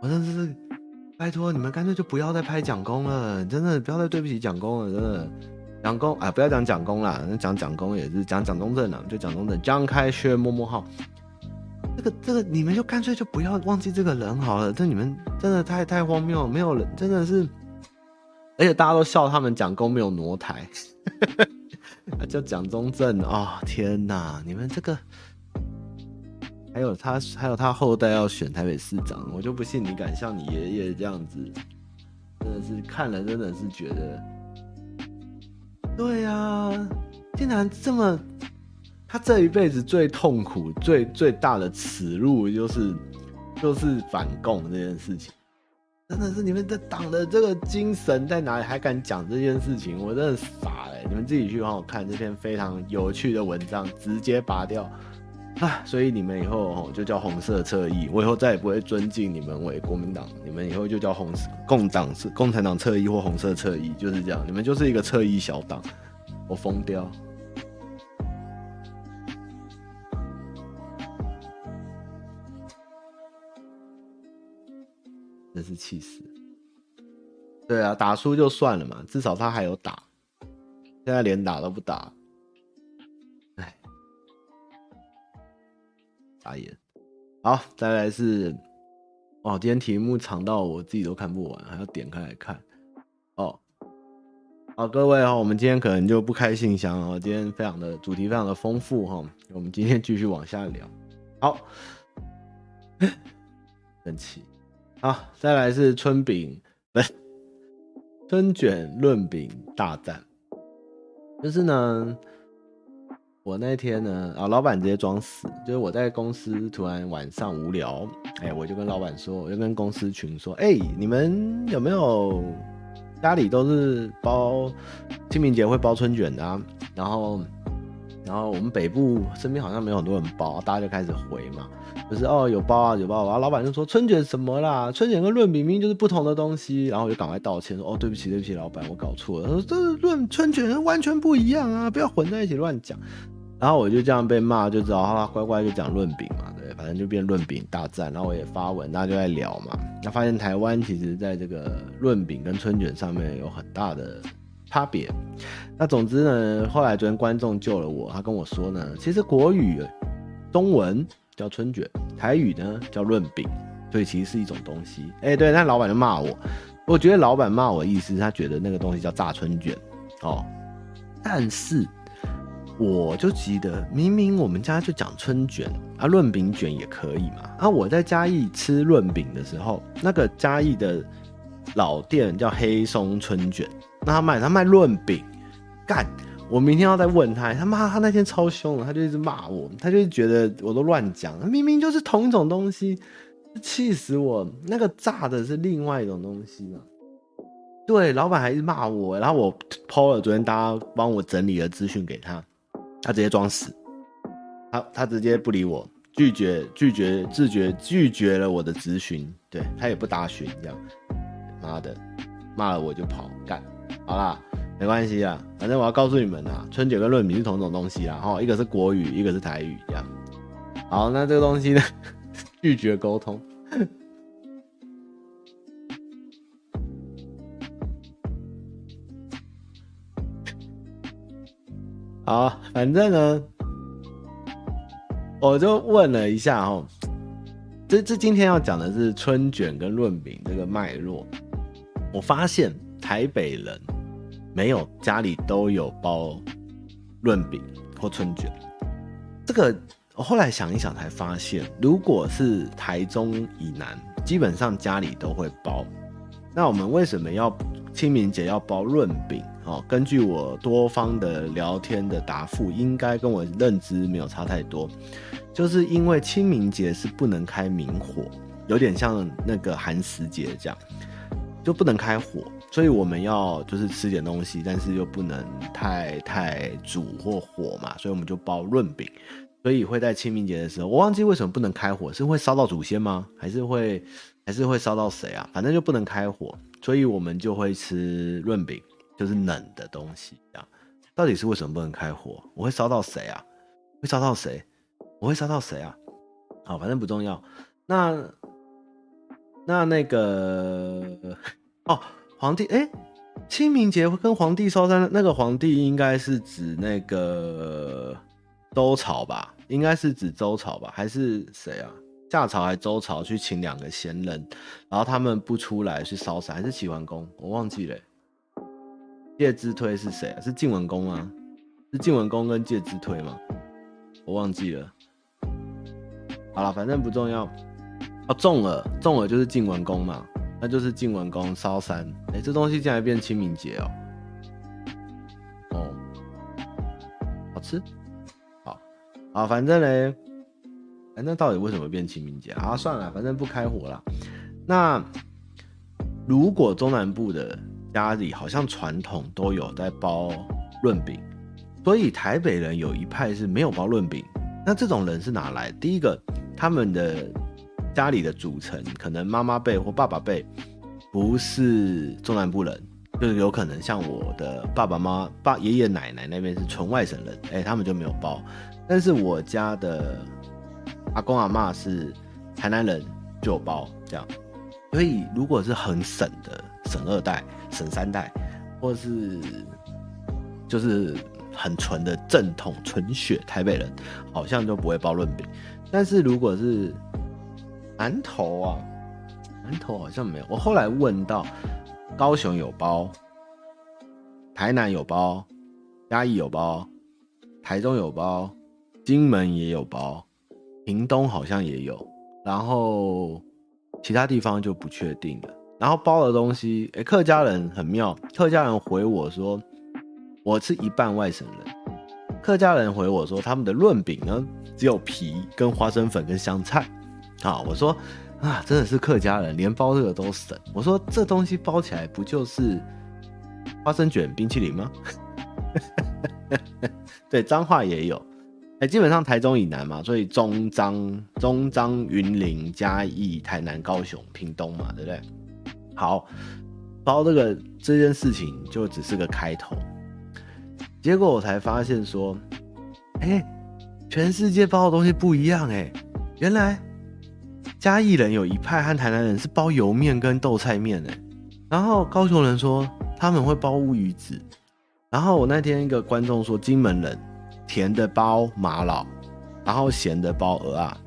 我真是拜托你们干脆就不要再拍蒋公了，真的不要再对不起蒋公了，真的蒋公啊，不要讲蒋公啦，讲蒋公也是讲蒋中正啊，就蒋中正，张开薛摸摸号。这个这个，你们就干脆就不要忘记这个人好了。这你们真的太太荒谬了，没有人真的是，而且大家都笑他们蒋公没有挪台，[laughs] 叫蒋中正啊、天哪，你们这个还有他还有他后代要选台北市长，我就不信你敢像你爷爷这样子，真的是看了真的是觉得，对呀、竟然这么。他这一辈子最痛苦、最最大的耻辱，就是就是反共这件事情。真的是你们的党的这个精神在哪里？还敢讲这件事情？我真的傻了。你们自己去好好看这篇非常有趣的文章，直接拔掉啊！所以你们以后就叫红色侧翼，我以后再也不会尊敬你们为国民党，你们以后就叫红色共党是共产党侧翼或红色侧翼，就是这样。你们就是一个侧翼小党，我疯掉。真是气死！对啊，打输就算了嘛，至少他还有打。现在连打都不打，哎，打野。好，再来是哦，今天题目长到我自己都看不完，还要点开来看。哦，好，各位哦，我们今天可能就不开信箱哦，今天非常的主题非常的丰富哈，我们今天继续往下聊。好，[laughs] 神奇。好，再来是春饼，不是春卷润饼大战。就是呢，我那天呢，啊，老板直接装死，就是我在公司突然晚上无聊，哎、我就跟老板说，我就跟公司群说，哎、你们有没有家里都是包清明节会包春卷的啊？然后。然后我们北部身边好像没有很多人包，大家就开始回嘛，就是哦有包啊有包啊，然后老板就说春卷什么啦，春卷跟润饼明明就是不同的东西，然后我就赶快道歉说哦对不起对不起老板我搞错了，他说这润春卷完全不一样啊，不要混在一起乱讲，然后我就这样被骂就知道他乖乖就讲润饼嘛，对，反正就变润饼大战，然后我也发文，大家就在聊嘛，那发现台湾其实在这个润饼跟春卷上面有很大的。差别，那总之呢，后来昨天观众救了我，他跟我说呢，其实国语中文叫春卷，台语呢叫润饼，所以其实是一种东西。哎、对，那老板就骂我，我觉得老板骂我的意思，他觉得那个东西叫炸春卷哦，但是我就记得明明我们家就讲春卷啊，润饼卷也可以嘛。啊，我在嘉义吃润饼的时候，那个嘉义的老店叫黑松春卷。那他卖他卖润饼，干！我明天要再问他，他妈他那天超凶的，他就一直骂我，他就觉得我都乱讲，明明就是同一种东西，气死我！那个炸的是另外一种东西嘛？对，老板还是骂我，然后我 PO 了昨天大家帮我整理了资讯给他，他直接装死，他他直接不理我，拒绝拒绝自觉拒绝了我的咨询，对他也不答询，这样，妈的，骂了我就跑，干！好啦，没关系啊，反正我要告诉你们啊，春卷跟润饼是同一种东西啦，哈，一个是国语，一个是台语，这样。好，那这个东西呢，[laughs] 拒绝沟通。好，反正呢，我就问了一下哈，这这今天要讲的是春卷跟润饼这个脉络，我发现台北人。没有，家里都有包润饼或春卷。这个我后来想一想才发现，如果是台中以南，基本上家里都会包。那我们为什么要清明节要包润饼？哦，根据我多方的聊天的答复，应该跟我认知没有差太多。就是因为清明节是不能开明火，有点像那个寒食节这样，就不能开火。所以我们要就是吃点东西，但是又不能太太煮或火嘛，所以我们就包润饼。所以会在清明节的时候，我忘记为什么不能开火，是会烧到祖先吗？还是会还是会烧到谁啊？反正就不能开火，所以我们就会吃润饼，就是冷的东西。这样到底是为什么不能开火？我会烧到谁啊？会烧到谁？我会烧到谁啊？好，反正不重要。那那那个哦。皇帝哎、清明节跟皇帝烧山，那个皇帝应该是指那个周朝吧？应该是指周朝吧？还是谁啊？夏朝还周朝去请两个贤人，然后他们不出来去烧山，还是齐桓公？我忘记了、介之推是谁啊？是晋文公吗？是晋文公跟介之推吗？我忘记了。好了，反正不重要。哦，重耳，重耳就是晋文公嘛。那就是晋文公烧山，哎、这东西竟然变清明节哦，哦，好吃，好，好，反正嘞，哎，那到底为什么变清明节啊？算了，反正不开火了。那如果中南部的家里好像传统都有在包润饼，所以台北人有一派是没有包润饼。那这种人是哪来？第一个，他们的。家里的组成可能妈妈辈或爸爸辈不是中南部人，就是有可能像我的爸爸妈、爸爷爷奶奶那边是纯外省人，哎、他们就没有包。但是我家的阿公阿嬷是台南人，就有包这样。所以如果是很省的省二代、省三代，或是就是很纯的正统纯血台北人，好像就不会包润饼。但是如果是南投啊，南投好像没有。我后来问到，高雄有包，台南有包，嘉义有包，台中有包，金门也有包，屏东好像也有。然后其他地方就不确定了。然后包的东西，哎，客家人很妙，客家人回我说我是一半外省人，客家人回我说他们的润饼呢只有皮跟花生粉跟香菜。啊，我说啊，真的是客家人，连包这个都省。我说这东西包起来不就是花生卷冰淇淋吗？[laughs] 对，彰化也有。哎，基本上台中以南嘛，所以中彰、中彰、云林、嘉义、台南、高雄、屏东嘛，对不对？好，包这个这件事情就只是个开头，结果我才发现说，哎，全世界包的东西不一样哎，原来嘉义人有一派和台南人是包油面跟豆菜面的，然后高雄人说他们会包乌鱼子，然后我那天一个观众说金门人。甜的包玛瑙，然后咸的包鹅啊，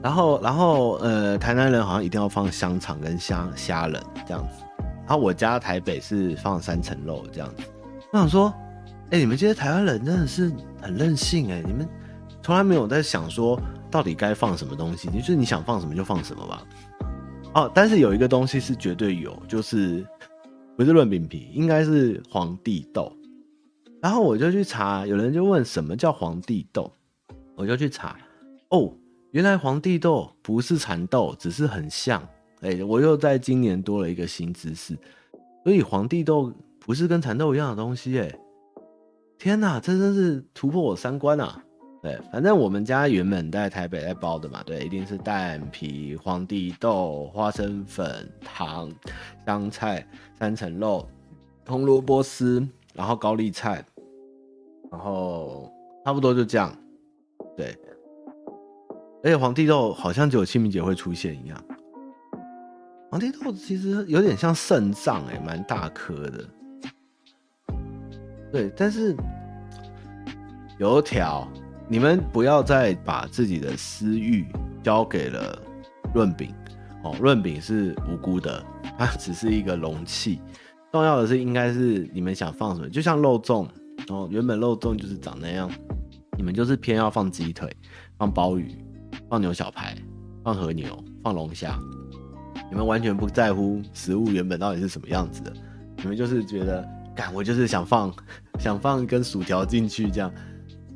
然后然后呃，台南人好像一定要放香肠跟虾虾仁这样子，然后我家台北是放三层肉这样子。我想说，哎，你们这些台湾人真的是很任性哎，你们从来没有在想说到底该放什么东西，就是你想放什么就放什么吧。哦，但是有一个东西是绝对有，就是不是润饼皮，应该是皇帝豆。然后我就去查，有人就问什么叫皇帝豆，我就去查，哦，原来皇帝豆不是蚕豆，只是很像。哎，我又在今年多了一个新知识，所以皇帝豆不是跟蚕豆一样的东西。哎，天哪，这真是突破我三观啊！对，反正我们家原本在台北在包的嘛，对，一定是蛋皮、皇帝豆、花生粉、糖、香菜、三层肉、红萝卜丝，然后高丽菜。然后差不多就这样，对。而且皇帝豆好像只有清明节会出现一样。皇帝豆其实有点像肾脏，哎，蛮大颗的。对，但是油条，你们不要再把自己的私欲交给了润饼哦。润饼是无辜的，它只是一个容器。重要的是，应该是你们想放什么，就像肉粽。哦，原本肉粽就是长那样，你们就是偏要放鸡腿、放鲍鱼、放牛小排、放和牛、放龙虾，你们完全不在乎食物原本到底是什么样子的，你们就是觉得，干我就是想放，想放一根薯条进去这样，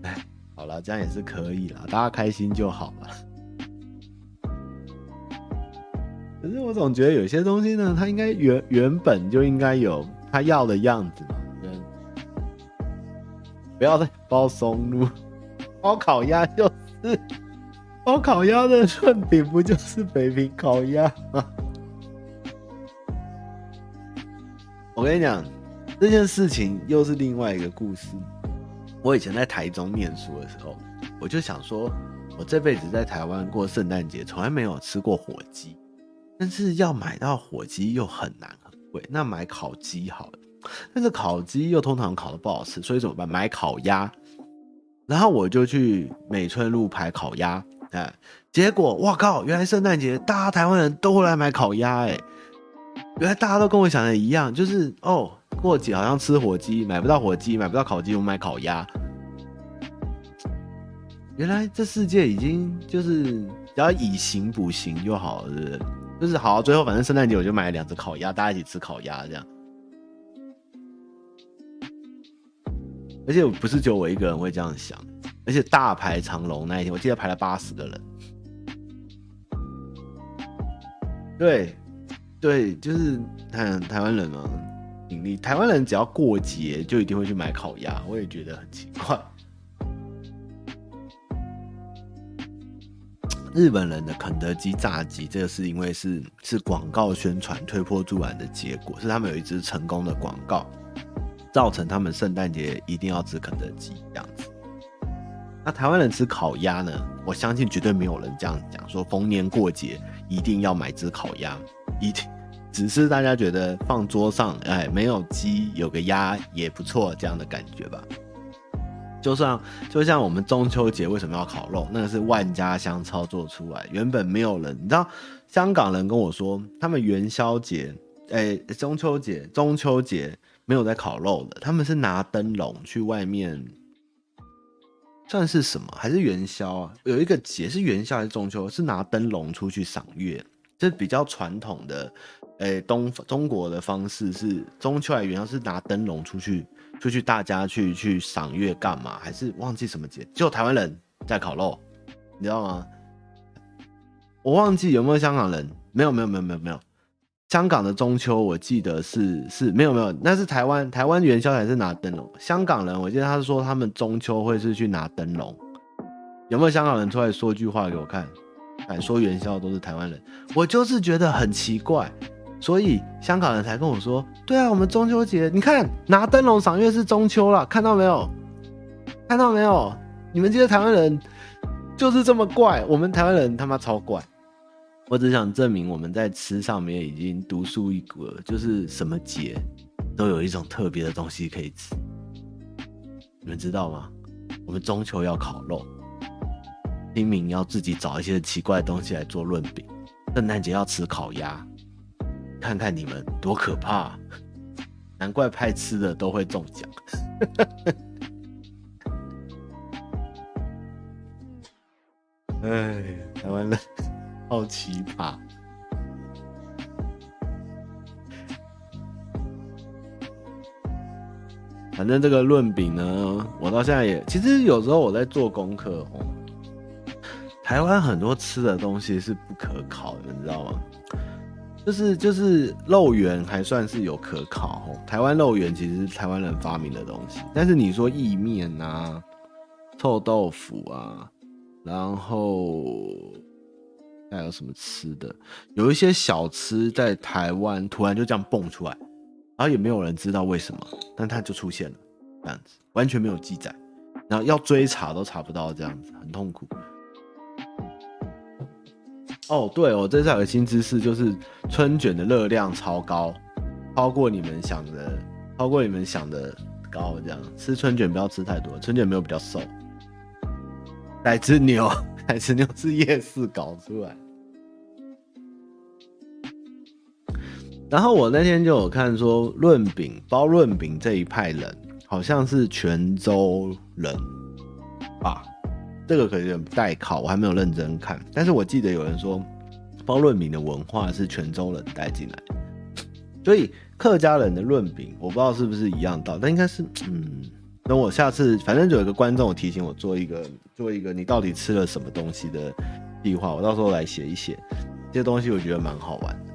哎，好了，这样也是可以啦，大家开心就好了。[laughs] 可是我总觉得有些东西呢，它应该原原本就应该有它要的样子嘛。不要再包松露，[laughs] 包烤鸭就是 [laughs] 包烤鸭的润饼，不就是北平烤鸭吗？我跟你讲，这件事情又是另外一个故事。我以前在台中念书的时候，我就想说，我这辈子在台湾过圣诞节，从来没有吃过火鸡，但是要买到火鸡又很难很贵，那买烤鸡好了。但是烤鸡又通常烤的不好吃，所以怎么办？买烤鸭，然后我就去美村路排烤鸭，哎，结果哇靠！原来圣诞节大家台湾人都会来买烤鸭，哎，原来大家都跟我想的一样，就是哦，过节好像吃火鸡，买不到火鸡，买不到烤鸡，我买烤鸭。原来这世界已经就是只要以形补形就好了，就是好，最后反正圣诞节我就买了两只烤鸭，大家一起吃烤鸭这样。而且不是只有我一个人会这样想，而且大排长龙那一天，我记得排了八十个人。对，对，就是台台湾人嘛，你台湾人只要过节就一定会去买烤鸭，我也觉得很奇怪。日本人的肯德基炸鸡，这个是因为是是广告宣传推波助澜的结果，是他们有一支成功的广告。造成他们圣诞节一定要吃肯德基这样子。那台湾人吃烤鸭呢？我相信绝对没有人这样讲，说逢年过节一定要买只烤鸭，一定只是大家觉得放桌上，哎，没有鸡有个鸭也不错这样的感觉吧。就像就像我们中秋节为什么要烤肉？那个是万家香操作出来，原本没有人。你知道香港人跟我说，他们元宵节，哎，中秋节，中秋节。没有在烤肉的，他们是拿灯笼去外面，算是什么？还是元宵啊？有一个节是元宵还是中秋？是拿灯笼出去赏月，这比较传统的，诶，东中国的方式是中秋来元宵是拿灯笼出去，出去大家去去赏月干嘛？还是忘记什么节？就台湾人在烤肉，你知道吗？我忘记有没有香港人？没有没有没有没有没有。香港的中秋我记得是是没有没有，那是台湾台湾元宵还是拿灯笼？香港人我记得他是说他们中秋会是去拿灯笼。有没有香港人出来说句话给我看？敢说元宵都是台湾人，我就是觉得很奇怪，所以香港人才跟我说：“对啊，我们中秋节，你看拿灯笼赏月是中秋了，看到没有？看到没有？你们这些台湾人就是这么怪，我们台湾人他妈超怪。”我只想证明我们在吃上面已经独树一格，就是什么节都有一种特别的东西可以吃，你们知道吗？我们中秋要烤肉。清明要自己找一些奇怪的东西来做润饼，圣诞节要吃烤鸭，看看你们多可怕！难怪派吃的都会中奖。[laughs] 哎，台湾人好奇葩。反正这个润饼呢，我到现在也其实有时候我在做功课哦。台湾很多吃的东西是不可考的，你知道吗？就是就是肉圆还算是有可考。台湾肉圆其实是台湾人发明的东西，但是你说意面啊、臭豆腐啊，然后还有什么吃的？有一些小吃在台湾突然就这样蹦出来，然后也没有人知道为什么，但它就出现了，这样子完全没有记载，然后要追查都查不到，这样子很痛苦。哦，对哦，这次有个新知识，就是春卷的热量超高，超过你们想的，超过你们想的高。这样吃春卷不要吃太多，春卷没有比较瘦。来吃牛，[laughs] 来吃牛是夜市搞出来。然后我那天就有看说，润饼包润饼这一派人，好像是泉州人吧。这个可能有点代考，我还没有认真看。但是我记得有人说，包润饼的文化是泉州人带进来，所以客家人的润饼，我不知道是不是一样道，但应该是，嗯，等我下次，反正就有一个观众提醒我做一个做一个你到底吃了什么东西的计划，我到时候来写一写这些东西，我觉得蛮好玩的。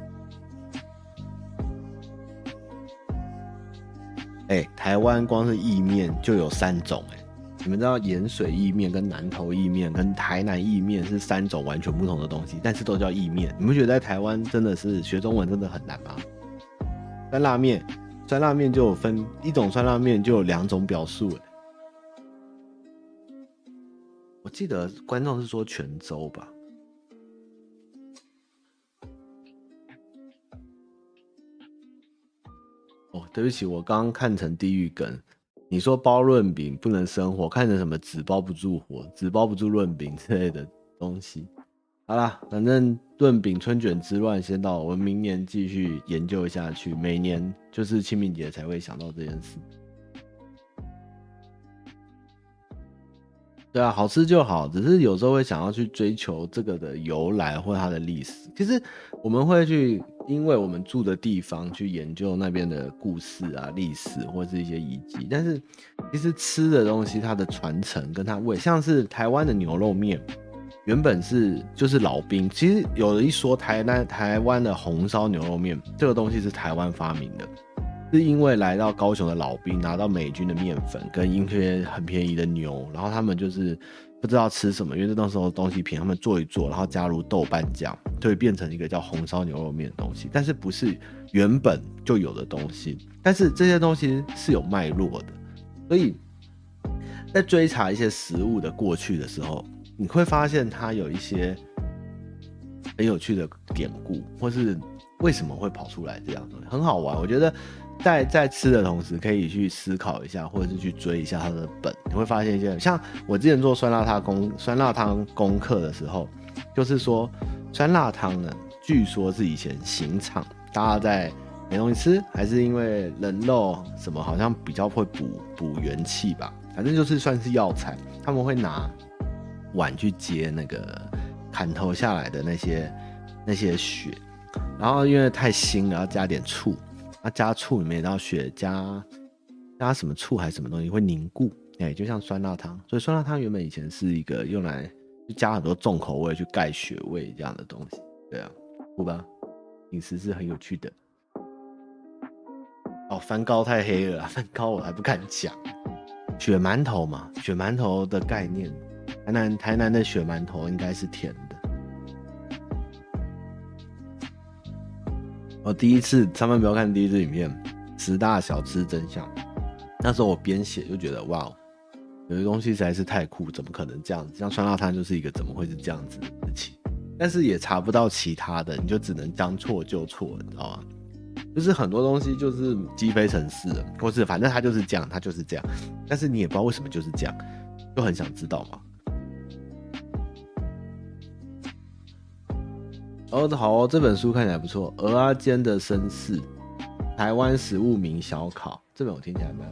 哎，台湾光是意面就有三种，哎。你们知道盐水意面、跟南投意面、跟台南意面是三种完全不同的东西，但是都叫意面。你们觉得在台湾真的是学中文真的很难吗？酸辣面，酸辣面就有分一种酸辣面就有两种表述。我记得观众是说泉州吧？哦，对不起，我刚刚看成地狱梗。你说包润饼不能生火，看成什么纸包不住火，纸包不住润饼之类的东西。好啦，反正润饼春卷之乱先到，我们明年继续研究下去。每年就是清明节才会想到这件事。对啊，好吃就好，只是有时候会想要去追求这个的由来或它的历史。其实我们会去。因为我们住的地方去研究那边的故事啊、历史或是一些遗迹，但是其实吃的东西它的传承跟它味，像是台湾的牛肉面，原本是就是老兵。其实有人一说台南台湾的红烧牛肉面，这个东西是台湾发明的，是因为来到高雄的老兵拿到美军的面粉跟一些很便宜的牛，然后他们就是。不知道吃什么，因为那时候东西便宜，他们做一做，然后加入豆瓣酱，就会变成一个叫红烧牛肉面的东西。但是不是原本就有的东西，但是这些东西是有脉络的。所以在追查一些食物的过去的时候，你会发现它有一些很有趣的典故，或是为什么会跑出来这样的东西，很好玩。我觉得。在在吃的同时，可以去思考一下，或者是去追一下它的本，你会发现一些像我之前做酸辣汤功酸辣汤功课的时候，就是说酸辣汤呢，据说是以前刑场大家在没东西吃，还是因为人肉什么好像比较会补补元气吧，反正就是算是药材，他们会拿碗去接那个砍头下来的那些那些血，然后因为太腥了，要加点醋，那加醋里面然后血加加什么醋还是什么东西会凝固，哎、就像酸辣汤，所以酸辣汤原本以前是一个用来就加很多重口味去盖血味这样的东西，对啊，好吧，饮食是很有趣的。哦，番糕太黑了，番糕我还不敢讲。血馒头嘛，血馒头的概念，台南台南的血馒头应该是甜的。我第一次上班不要看第一支影片，十大小吃真相。那时候我边写就觉得哇，有些东西实在是太酷，怎么可能这样子？像酸辣汤就是一个怎么会是这样子的事情？但是也查不到其他的，你就只能将错就错，你知道吗？就是很多东西就是积非成市，或是反正它就是这样，它就是这样，但是你也不知道为什么就是这样，就很想知道嘛。哦，好哦，这本书看起来不错，《鹅阿坚的身世》，台湾食物名小考，这本我听起来蛮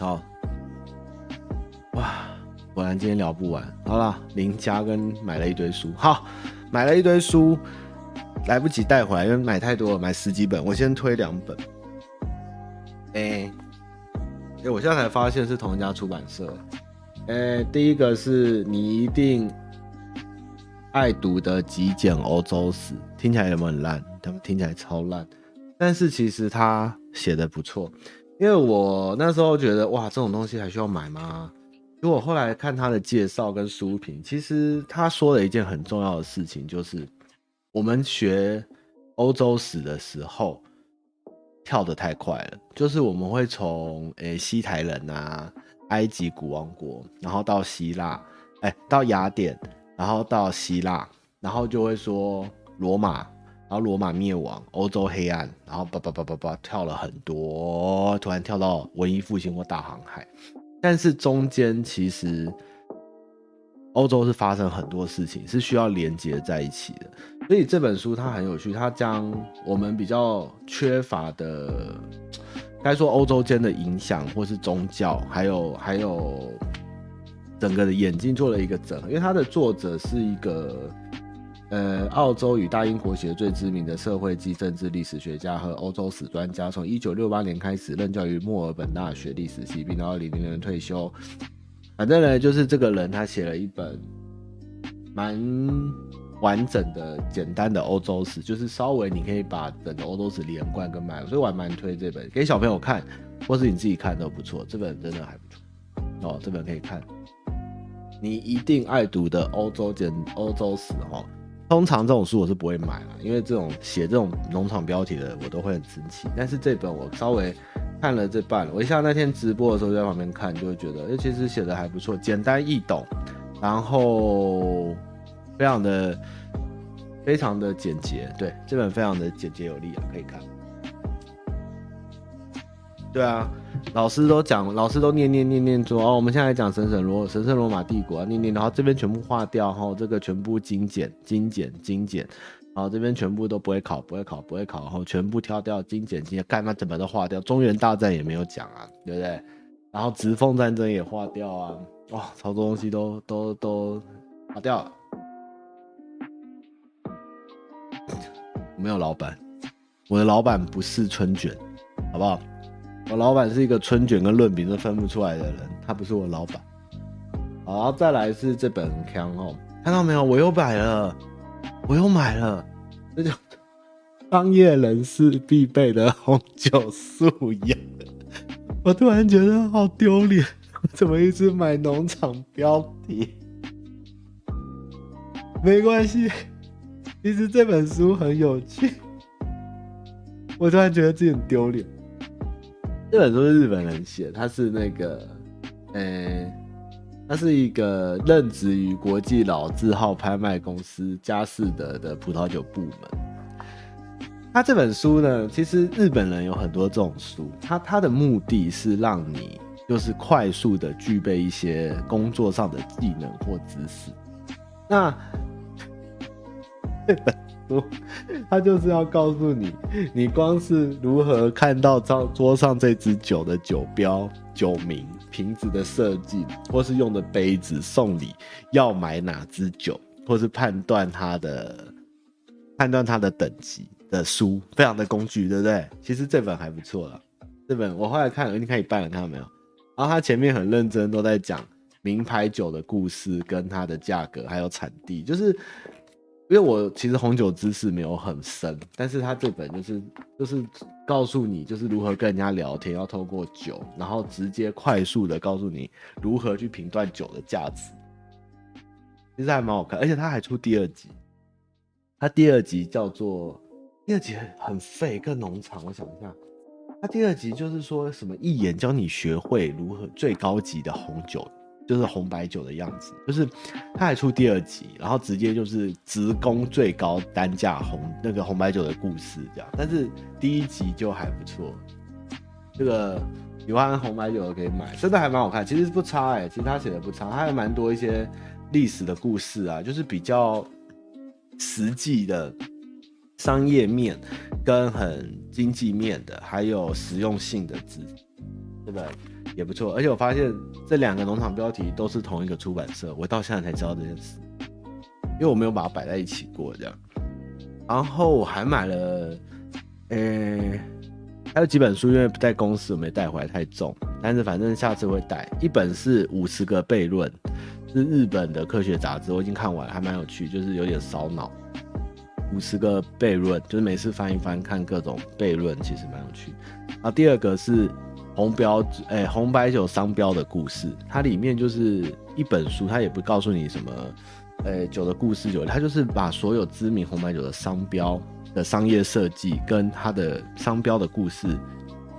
好。哇，果然今天聊不完。好了，林家跟买了一堆书，好，买了一堆书。来不及带回来，因为买太多了，买十几本。我先推两本。哎、欸，哎、我现在才发现是同一家出版社。哎、第一个是你一定爱读的《极简欧洲史》，听起来有没有很烂？他们听起来超烂，但是其实他写的不错。因为我那时候觉得，哇，这种东西还需要买吗？结果后来看他的介绍跟书评，其实他说了一件很重要的事情，就是。我们学欧洲史的时候跳得太快了，就是我们会从诶、西台人啊、埃及古王国，然后到希腊，哎、到雅典，然后到希腊，然后就会说罗马，然后罗马灭亡，欧洲黑暗，然后叭叭叭叭叭跳了很多，突然跳到文艺复兴或大航海，但是中间其实。欧洲是发生很多事情，是需要连接在一起的，所以这本书它很有趣，它将我们比较缺乏的，该说欧洲间的影响，或是宗教，还有还有整个的眼睛做了一个整合，因为它的作者是一个呃澳洲与大英国协最知名的社会及政治历史学家和欧洲史专家，从一九六八年开始任教于墨尔本大学历史系，并到二零零零年退休。反正呢，就是这个人他写了一本蛮完整的、简单的欧洲史，就是稍微你可以把整个欧洲史连贯跟买，所以我还蛮推这本给小朋友看，或是你自己看都不错。这本真的还不错哦，这本可以看。你一定爱读的欧洲简欧洲史哦。通常这种书我是不会买了，因为这种写这种农场标题的我都会很生气。但是这本我稍微。看了这半，我一下那天直播的时候就在旁边看，就会觉得，哎，其实写的还不错，简单易懂，然后非常的非常的简洁，对，这本非常的简洁有力啊，可以看。对啊，老师都讲，老师都念念念念说，哦，我们现在讲神圣罗神圣罗马帝国，念念，然后这边全部划掉，哈，这个全部精简精简精简。然后，这边全部都不会考，不会考，不会考，然后全部挑掉，精简精简，干嘛怎么都划掉。中原大战也没有讲啊，对不对？然后直奉战争也划掉啊，哇，超多东西都都都划掉了。没有老板，我的老板不是春卷，好不好？我老板是一个春卷跟润饼都分不出来的人，他不是我老板。好，再来是这本看哦，看到没有？我又买了。我又买了，这叫商业人士必备的红酒素养。[laughs] 我突然觉得好丢脸，我怎么一直买农场标题？[laughs] 没关系，其实这本书很有趣。我突然觉得自己很丢脸。这本书是日本人写，他是那个，呃、他是一个任职于国际老字号拍卖公司佳士得的葡萄酒部门。他这本书呢，其实日本人有很多这种书，他他的目的是让你就是快速的具备一些工作上的技能或知识。那这 [laughs] 本 [laughs] 他就是要告诉你，你光是如何看到桌桌上这支酒的酒标、酒名。瓶子的设计，或是用的杯子、送礼要买哪支酒，或是判断它的判断它的等级的书，非常的工具，对不对？其实这本还不错了，这本我后来看了，已经看一半了，看到没有？然后他前面很认真，都在讲名牌酒的故事跟它的价格还有产地，就是。因为我其实红酒知识没有很深，但是他这本就是就是告诉你就是如何跟人家聊天，要透过酒，然后直接快速的告诉你如何去评断酒的价值，其实还蛮好看，而且他还出第二集，他第二集叫做第二集很废更农场，我想一下，他第二集就是说什么一眼教你学会如何最高级的红酒。就是红白酒的样子，就是他还出第二集，然后直接就是直攻最高单价红那个红白酒的故事这样，但是第一集就还不错，这个喜欢红白酒的可以买，真的还蛮好看，其实不差哎、其实他写的不差，他还蛮多一些历史的故事啊，就是比较实际的商业面跟很经济面的，还有实用性的字，对不对？也不错，而且我发现这两个农场标题都是同一个出版社，我到现在才知道这件事，因为我没有把它摆在一起过这样。然后我还买了，呃、欸，还有几本书，因为不在公司我没带回来太重，但是反正下次会带。一本是五十个悖论，是日本的科学杂志，我已经看完了，还蛮有趣，就是有点烧脑。五十个悖论，就是每次翻一翻看各种悖论，其实蛮有趣。然后第二个是。红标，哎、红白酒商标的故事，它里面就是一本书，它也不告诉你什么，呃、酒的故事酒，它就是把所有知名红白酒的商标的商业设计跟它的商标的故事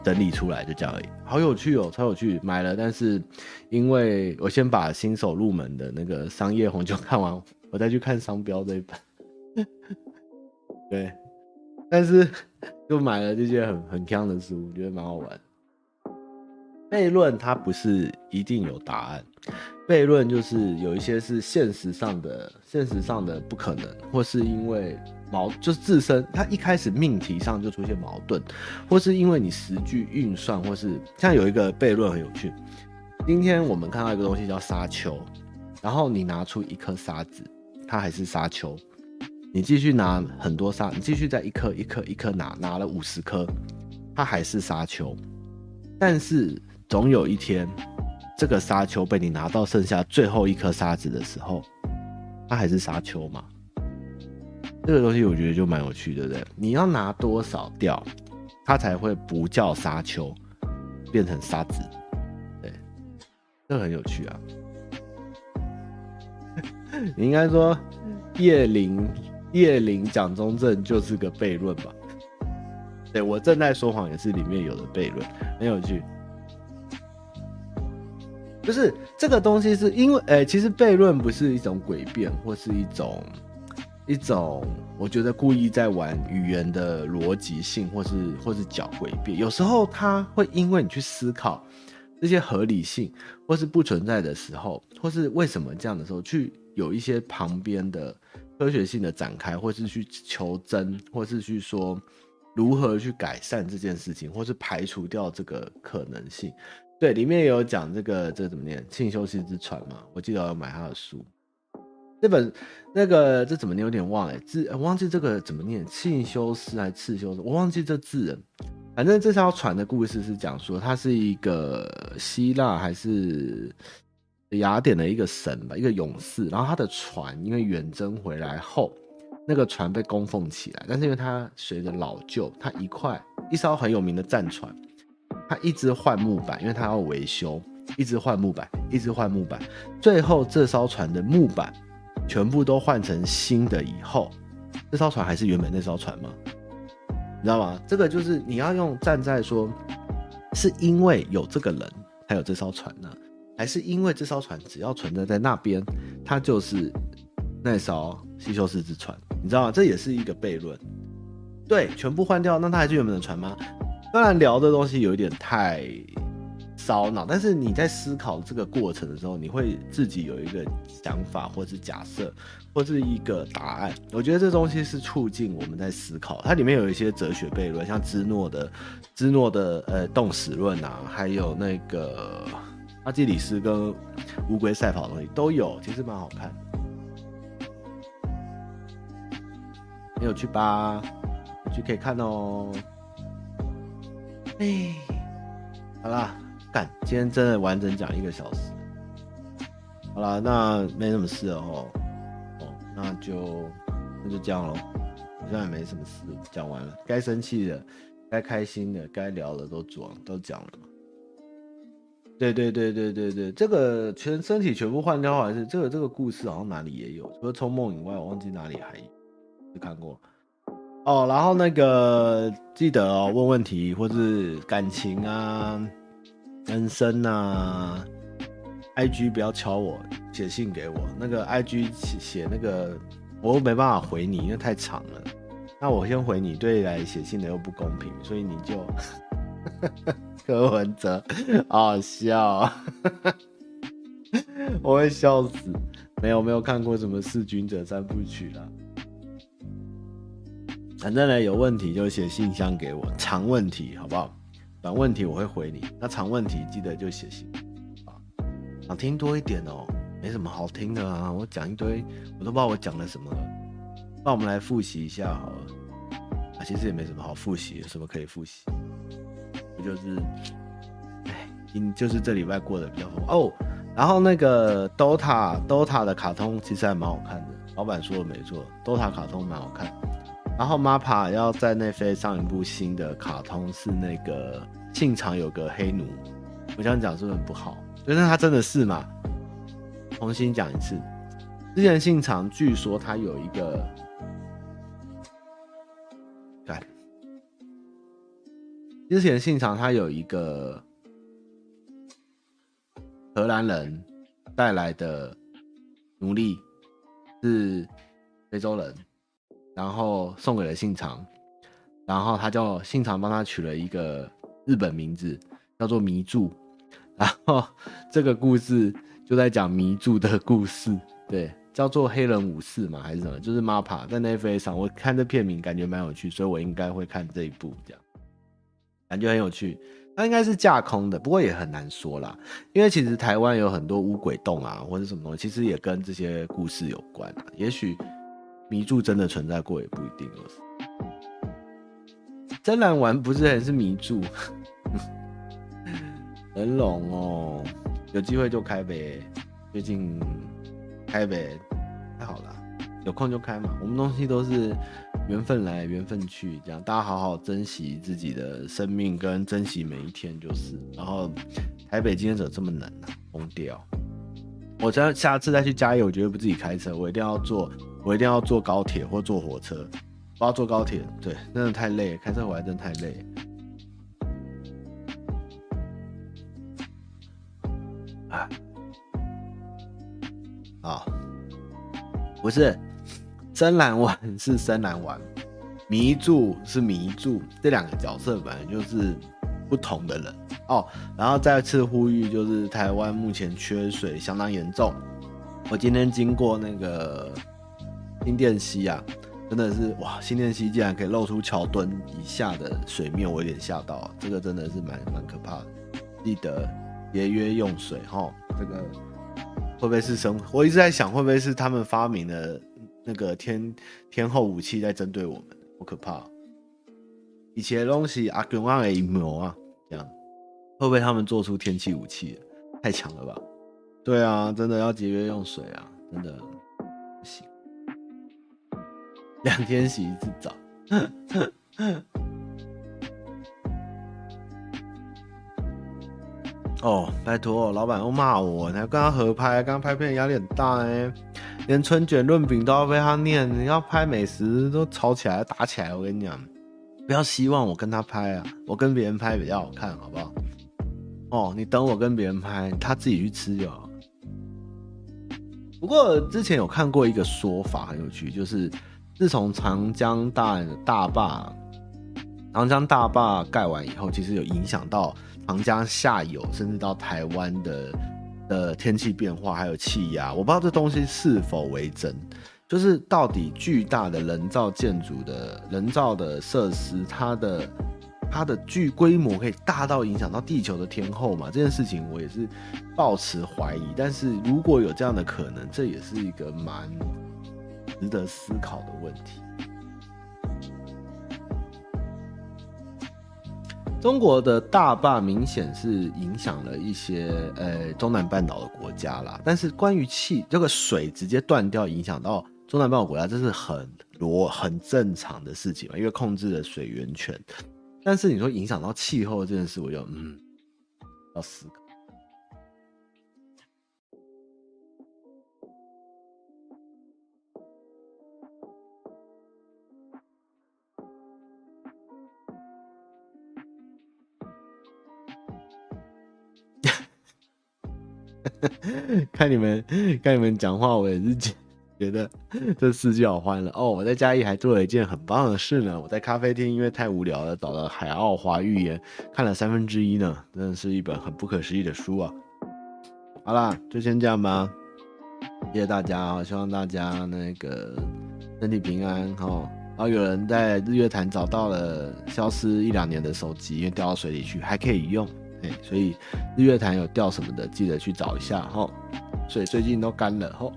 整理出来，就这样而已。好有趣哦，超有趣，买了，但是因为我先把新手入门的那个商业红酒看完，我再去看商标这一本，[laughs] 对，但是就买了这些很很锵的书，我觉得蛮好玩。悖论它不是一定有答案，悖论就是有一些是现实上的，现实上的不可能，或是因为矛就是自身它一开始命题上就出现矛盾，或是因为你实际运算，或是像有一个悖论很有趣。今天我们看到一个东西叫沙丘，然后你拿出一颗沙子，它还是沙丘，你继续拿很多沙，你继续再一颗一颗一颗拿，拿了五十颗，它还是沙丘，但是。总有一天，这个沙丘被你拿到剩下最后一颗沙子的时候，它还是沙丘吗？这个东西我觉得就蛮有趣的，对不对？你要拿多少掉，它才会不叫沙丘，变成沙子？对，这很有趣啊。你 [laughs] 应该说叶灵叶灵蒋中正就是个悖论吧？对，我正在说谎也是里面有的悖论，很有趣。就是这个东西，是因为，哎、欸，其实悖论不是一种诡辩，或是一种一种，我觉得故意在玩语言的逻辑性，或是或是狡诡辩。有时候它会因为你去思考这些合理性，或是不存在的时候，或是为什么这样的时候，去有一些旁边的科学性的展开，或是去求真，或是去说如何去改善这件事情，或是排除掉这个可能性。对，里面有讲这个这个怎么念？庆修斯之船嘛，我记得我要买他的书。这本那个这怎么念？有点忘了字，忘记这个怎么念？庆修斯还是刺修斯？我忘记这字了。反正这艘船的故事是讲说，它是一个希腊还是雅典的一个神吧，一个勇士。然后他的船因为远征回来后，那个船被供奉起来，但是因为它随着老旧，它一块一艘很有名的战船。他一直换木板，因为他要维修，一直换木板，一直换木板，最后这艘船的木板全部都换成新的以后，这艘船还是原本那艘船吗？你知道吗？这个就是你要用站在说，是因为有这个人才有这艘船呢，还是因为这艘船只要存在在那边，它就是那艘西修斯之船？你知道吗？这也是一个悖论。对，全部换掉，那它还是原本的船吗？当然聊的东西有一点太烧脑，但是你在思考这个过程的时候，你会自己有一个想法，或是假设，或是一个答案。我觉得这东西是促进我们在思考。它里面有一些哲学悖论，像芝诺的芝诺的呃动史论啊，还有那个阿基里斯跟乌龟赛跑的东西都有，其实蛮好看。有趣吧？去可以看哦。哎，好啦，干，今天真的完整讲一个小时。好啦，那没什么事了哦。哦，那就那就这样喽。好像也没什么事，讲完了。该生气的、该开心的、该聊的都讲都讲了。对对对对对对，这个全身体全部换掉还是这个这个故事好像哪里也有，除了冲梦以外，我忘记哪里还有看过。哦，然后那个记得哦，问问题或是感情啊、人生啊，IG 不要敲我，写信给我。那个 IG 写写那个，我又没办法回你，因为太长了。那我先回你，对来写信的又不公平，所以你就。[laughs] 柯文哲，好好笑，[laughs] 我会笑死。没有没有看过什么弑君者三部曲啦。反正呢，有问题就写信箱给我，长问题好不好？短问题我会回你。那长问题记得就写信啊，想听多一点哦。没什么好听的啊，我讲一堆，我都不知道我讲了什么。那我们来复习一下好了。啊，其实也没什么好复习，有什么可以复习？不就是，哎，今就是这礼拜过得比较丰哦。然后那个 Dota Dota 的卡通其实还蛮好看的，老板说的没错，Dota 卡通蛮好看。然后 MAPPA 要在奈飞上一部新的卡通，是那个信长有个黑奴。我这样讲是不是很不好？但是他真的是嘛？重新讲一次，之前信长据说他有一个。对之前信长他有一个荷兰人带来的奴隶是非洲人，然后送给了信长，然后他叫信长帮他取了一个日本名字，叫做祢助，然后这个故事就在讲祢助的故事，对，叫做黑人武士嘛还是什么，就是 MAPA 在 NFA 上，我看这片名感觉蛮有趣，所以我应该会看这一部这样。感觉很有趣，它应该是架空的，不过也很难说啦。因为其实台湾有很多乌鬼洞啊，或者什么东西，其实也跟这些故事有关。也许祢助真的存在过，也不一定。真兰丸不是 [laughs] 很是祢助？很龙哦，有机会就开呗。最近开呗，太好了，有空就开嘛。我们东西都是。缘分来，缘分去，这样大家好好珍惜自己的生命，跟珍惜每一天就是。然后台北今天怎么这么冷啊？疯掉！我再下次再去加油，我绝对不自己开车，我一定要坐，我一定要坐高铁或坐火车。我要坐高铁，对，真的太累，开车回来真的太累。啊，啊，不是。深蓝丸是深蓝丸，迷住是迷住，这两个角色本来就是不同的人哦。然后再次呼吁，就是台湾目前缺水相当严重。我今天经过那个新电溪啊，真的是哇，新电溪竟然可以露出桥墩以下的水面，我有点吓到，这个真的是蛮蛮可怕的。记得节约用水哈，这个会不会是生？我一直在想，会不会是他们发明的？那个天天后武器在针对我们，好可怕！以前的东西阿公阿的阴谋啊，这样会不会他们做出天气武器？太强了吧？对啊，真的要节约用水啊，真的。两天洗一次澡。哦，拜托，老板又骂我，还跟他合拍，跟他拍片压力很大哎。连春卷润饼都要被他念，你要拍美食都吵起来打起来。我跟你讲，不要希望我跟他拍啊，我跟别人拍比较好看，好不好？哦，你等我跟别人拍，他自己去吃就好。不过之前有看过一个说法很有趣，就是自从长江大大坝长江大坝盖完以后，其实有影响到长江下游，甚至到台湾的。的天气变化还有气压，我不知道这东西是否为真，就是到底巨大的人造建筑的人造的设施，它的它的巨规模可以大到影响到地球的天候嘛？这件事情我也是抱持怀疑，但是如果有这样的可能，这也是一个蛮值得思考的问题。中国的大坝明显是影响了一些呃中南半岛的国家啦，但是关于气这个水直接断掉，影响到中南半岛国家，这是很罗很正常的事情嘛，因为控制了水源权。但是你说影响到气候这件事，我就嗯要思考。[laughs] 看你们看你们讲话，我也是觉得这世界好欢乐哦！我在嘉义还做了一件很棒的事呢，我在咖啡厅因为太无聊了，找了《海奥华寓言》看了三分之一呢，真的是一本很不可思议的书啊！好啦，就先这样吧，谢谢大家啊！希望大家那个身体平安哈。然后有人在日月潭找到了消失一两年的手机，因为掉到水里去，还可以用。哎，所以日月潭有钓什么的，记得去找一下哈。所以最近都干了哈。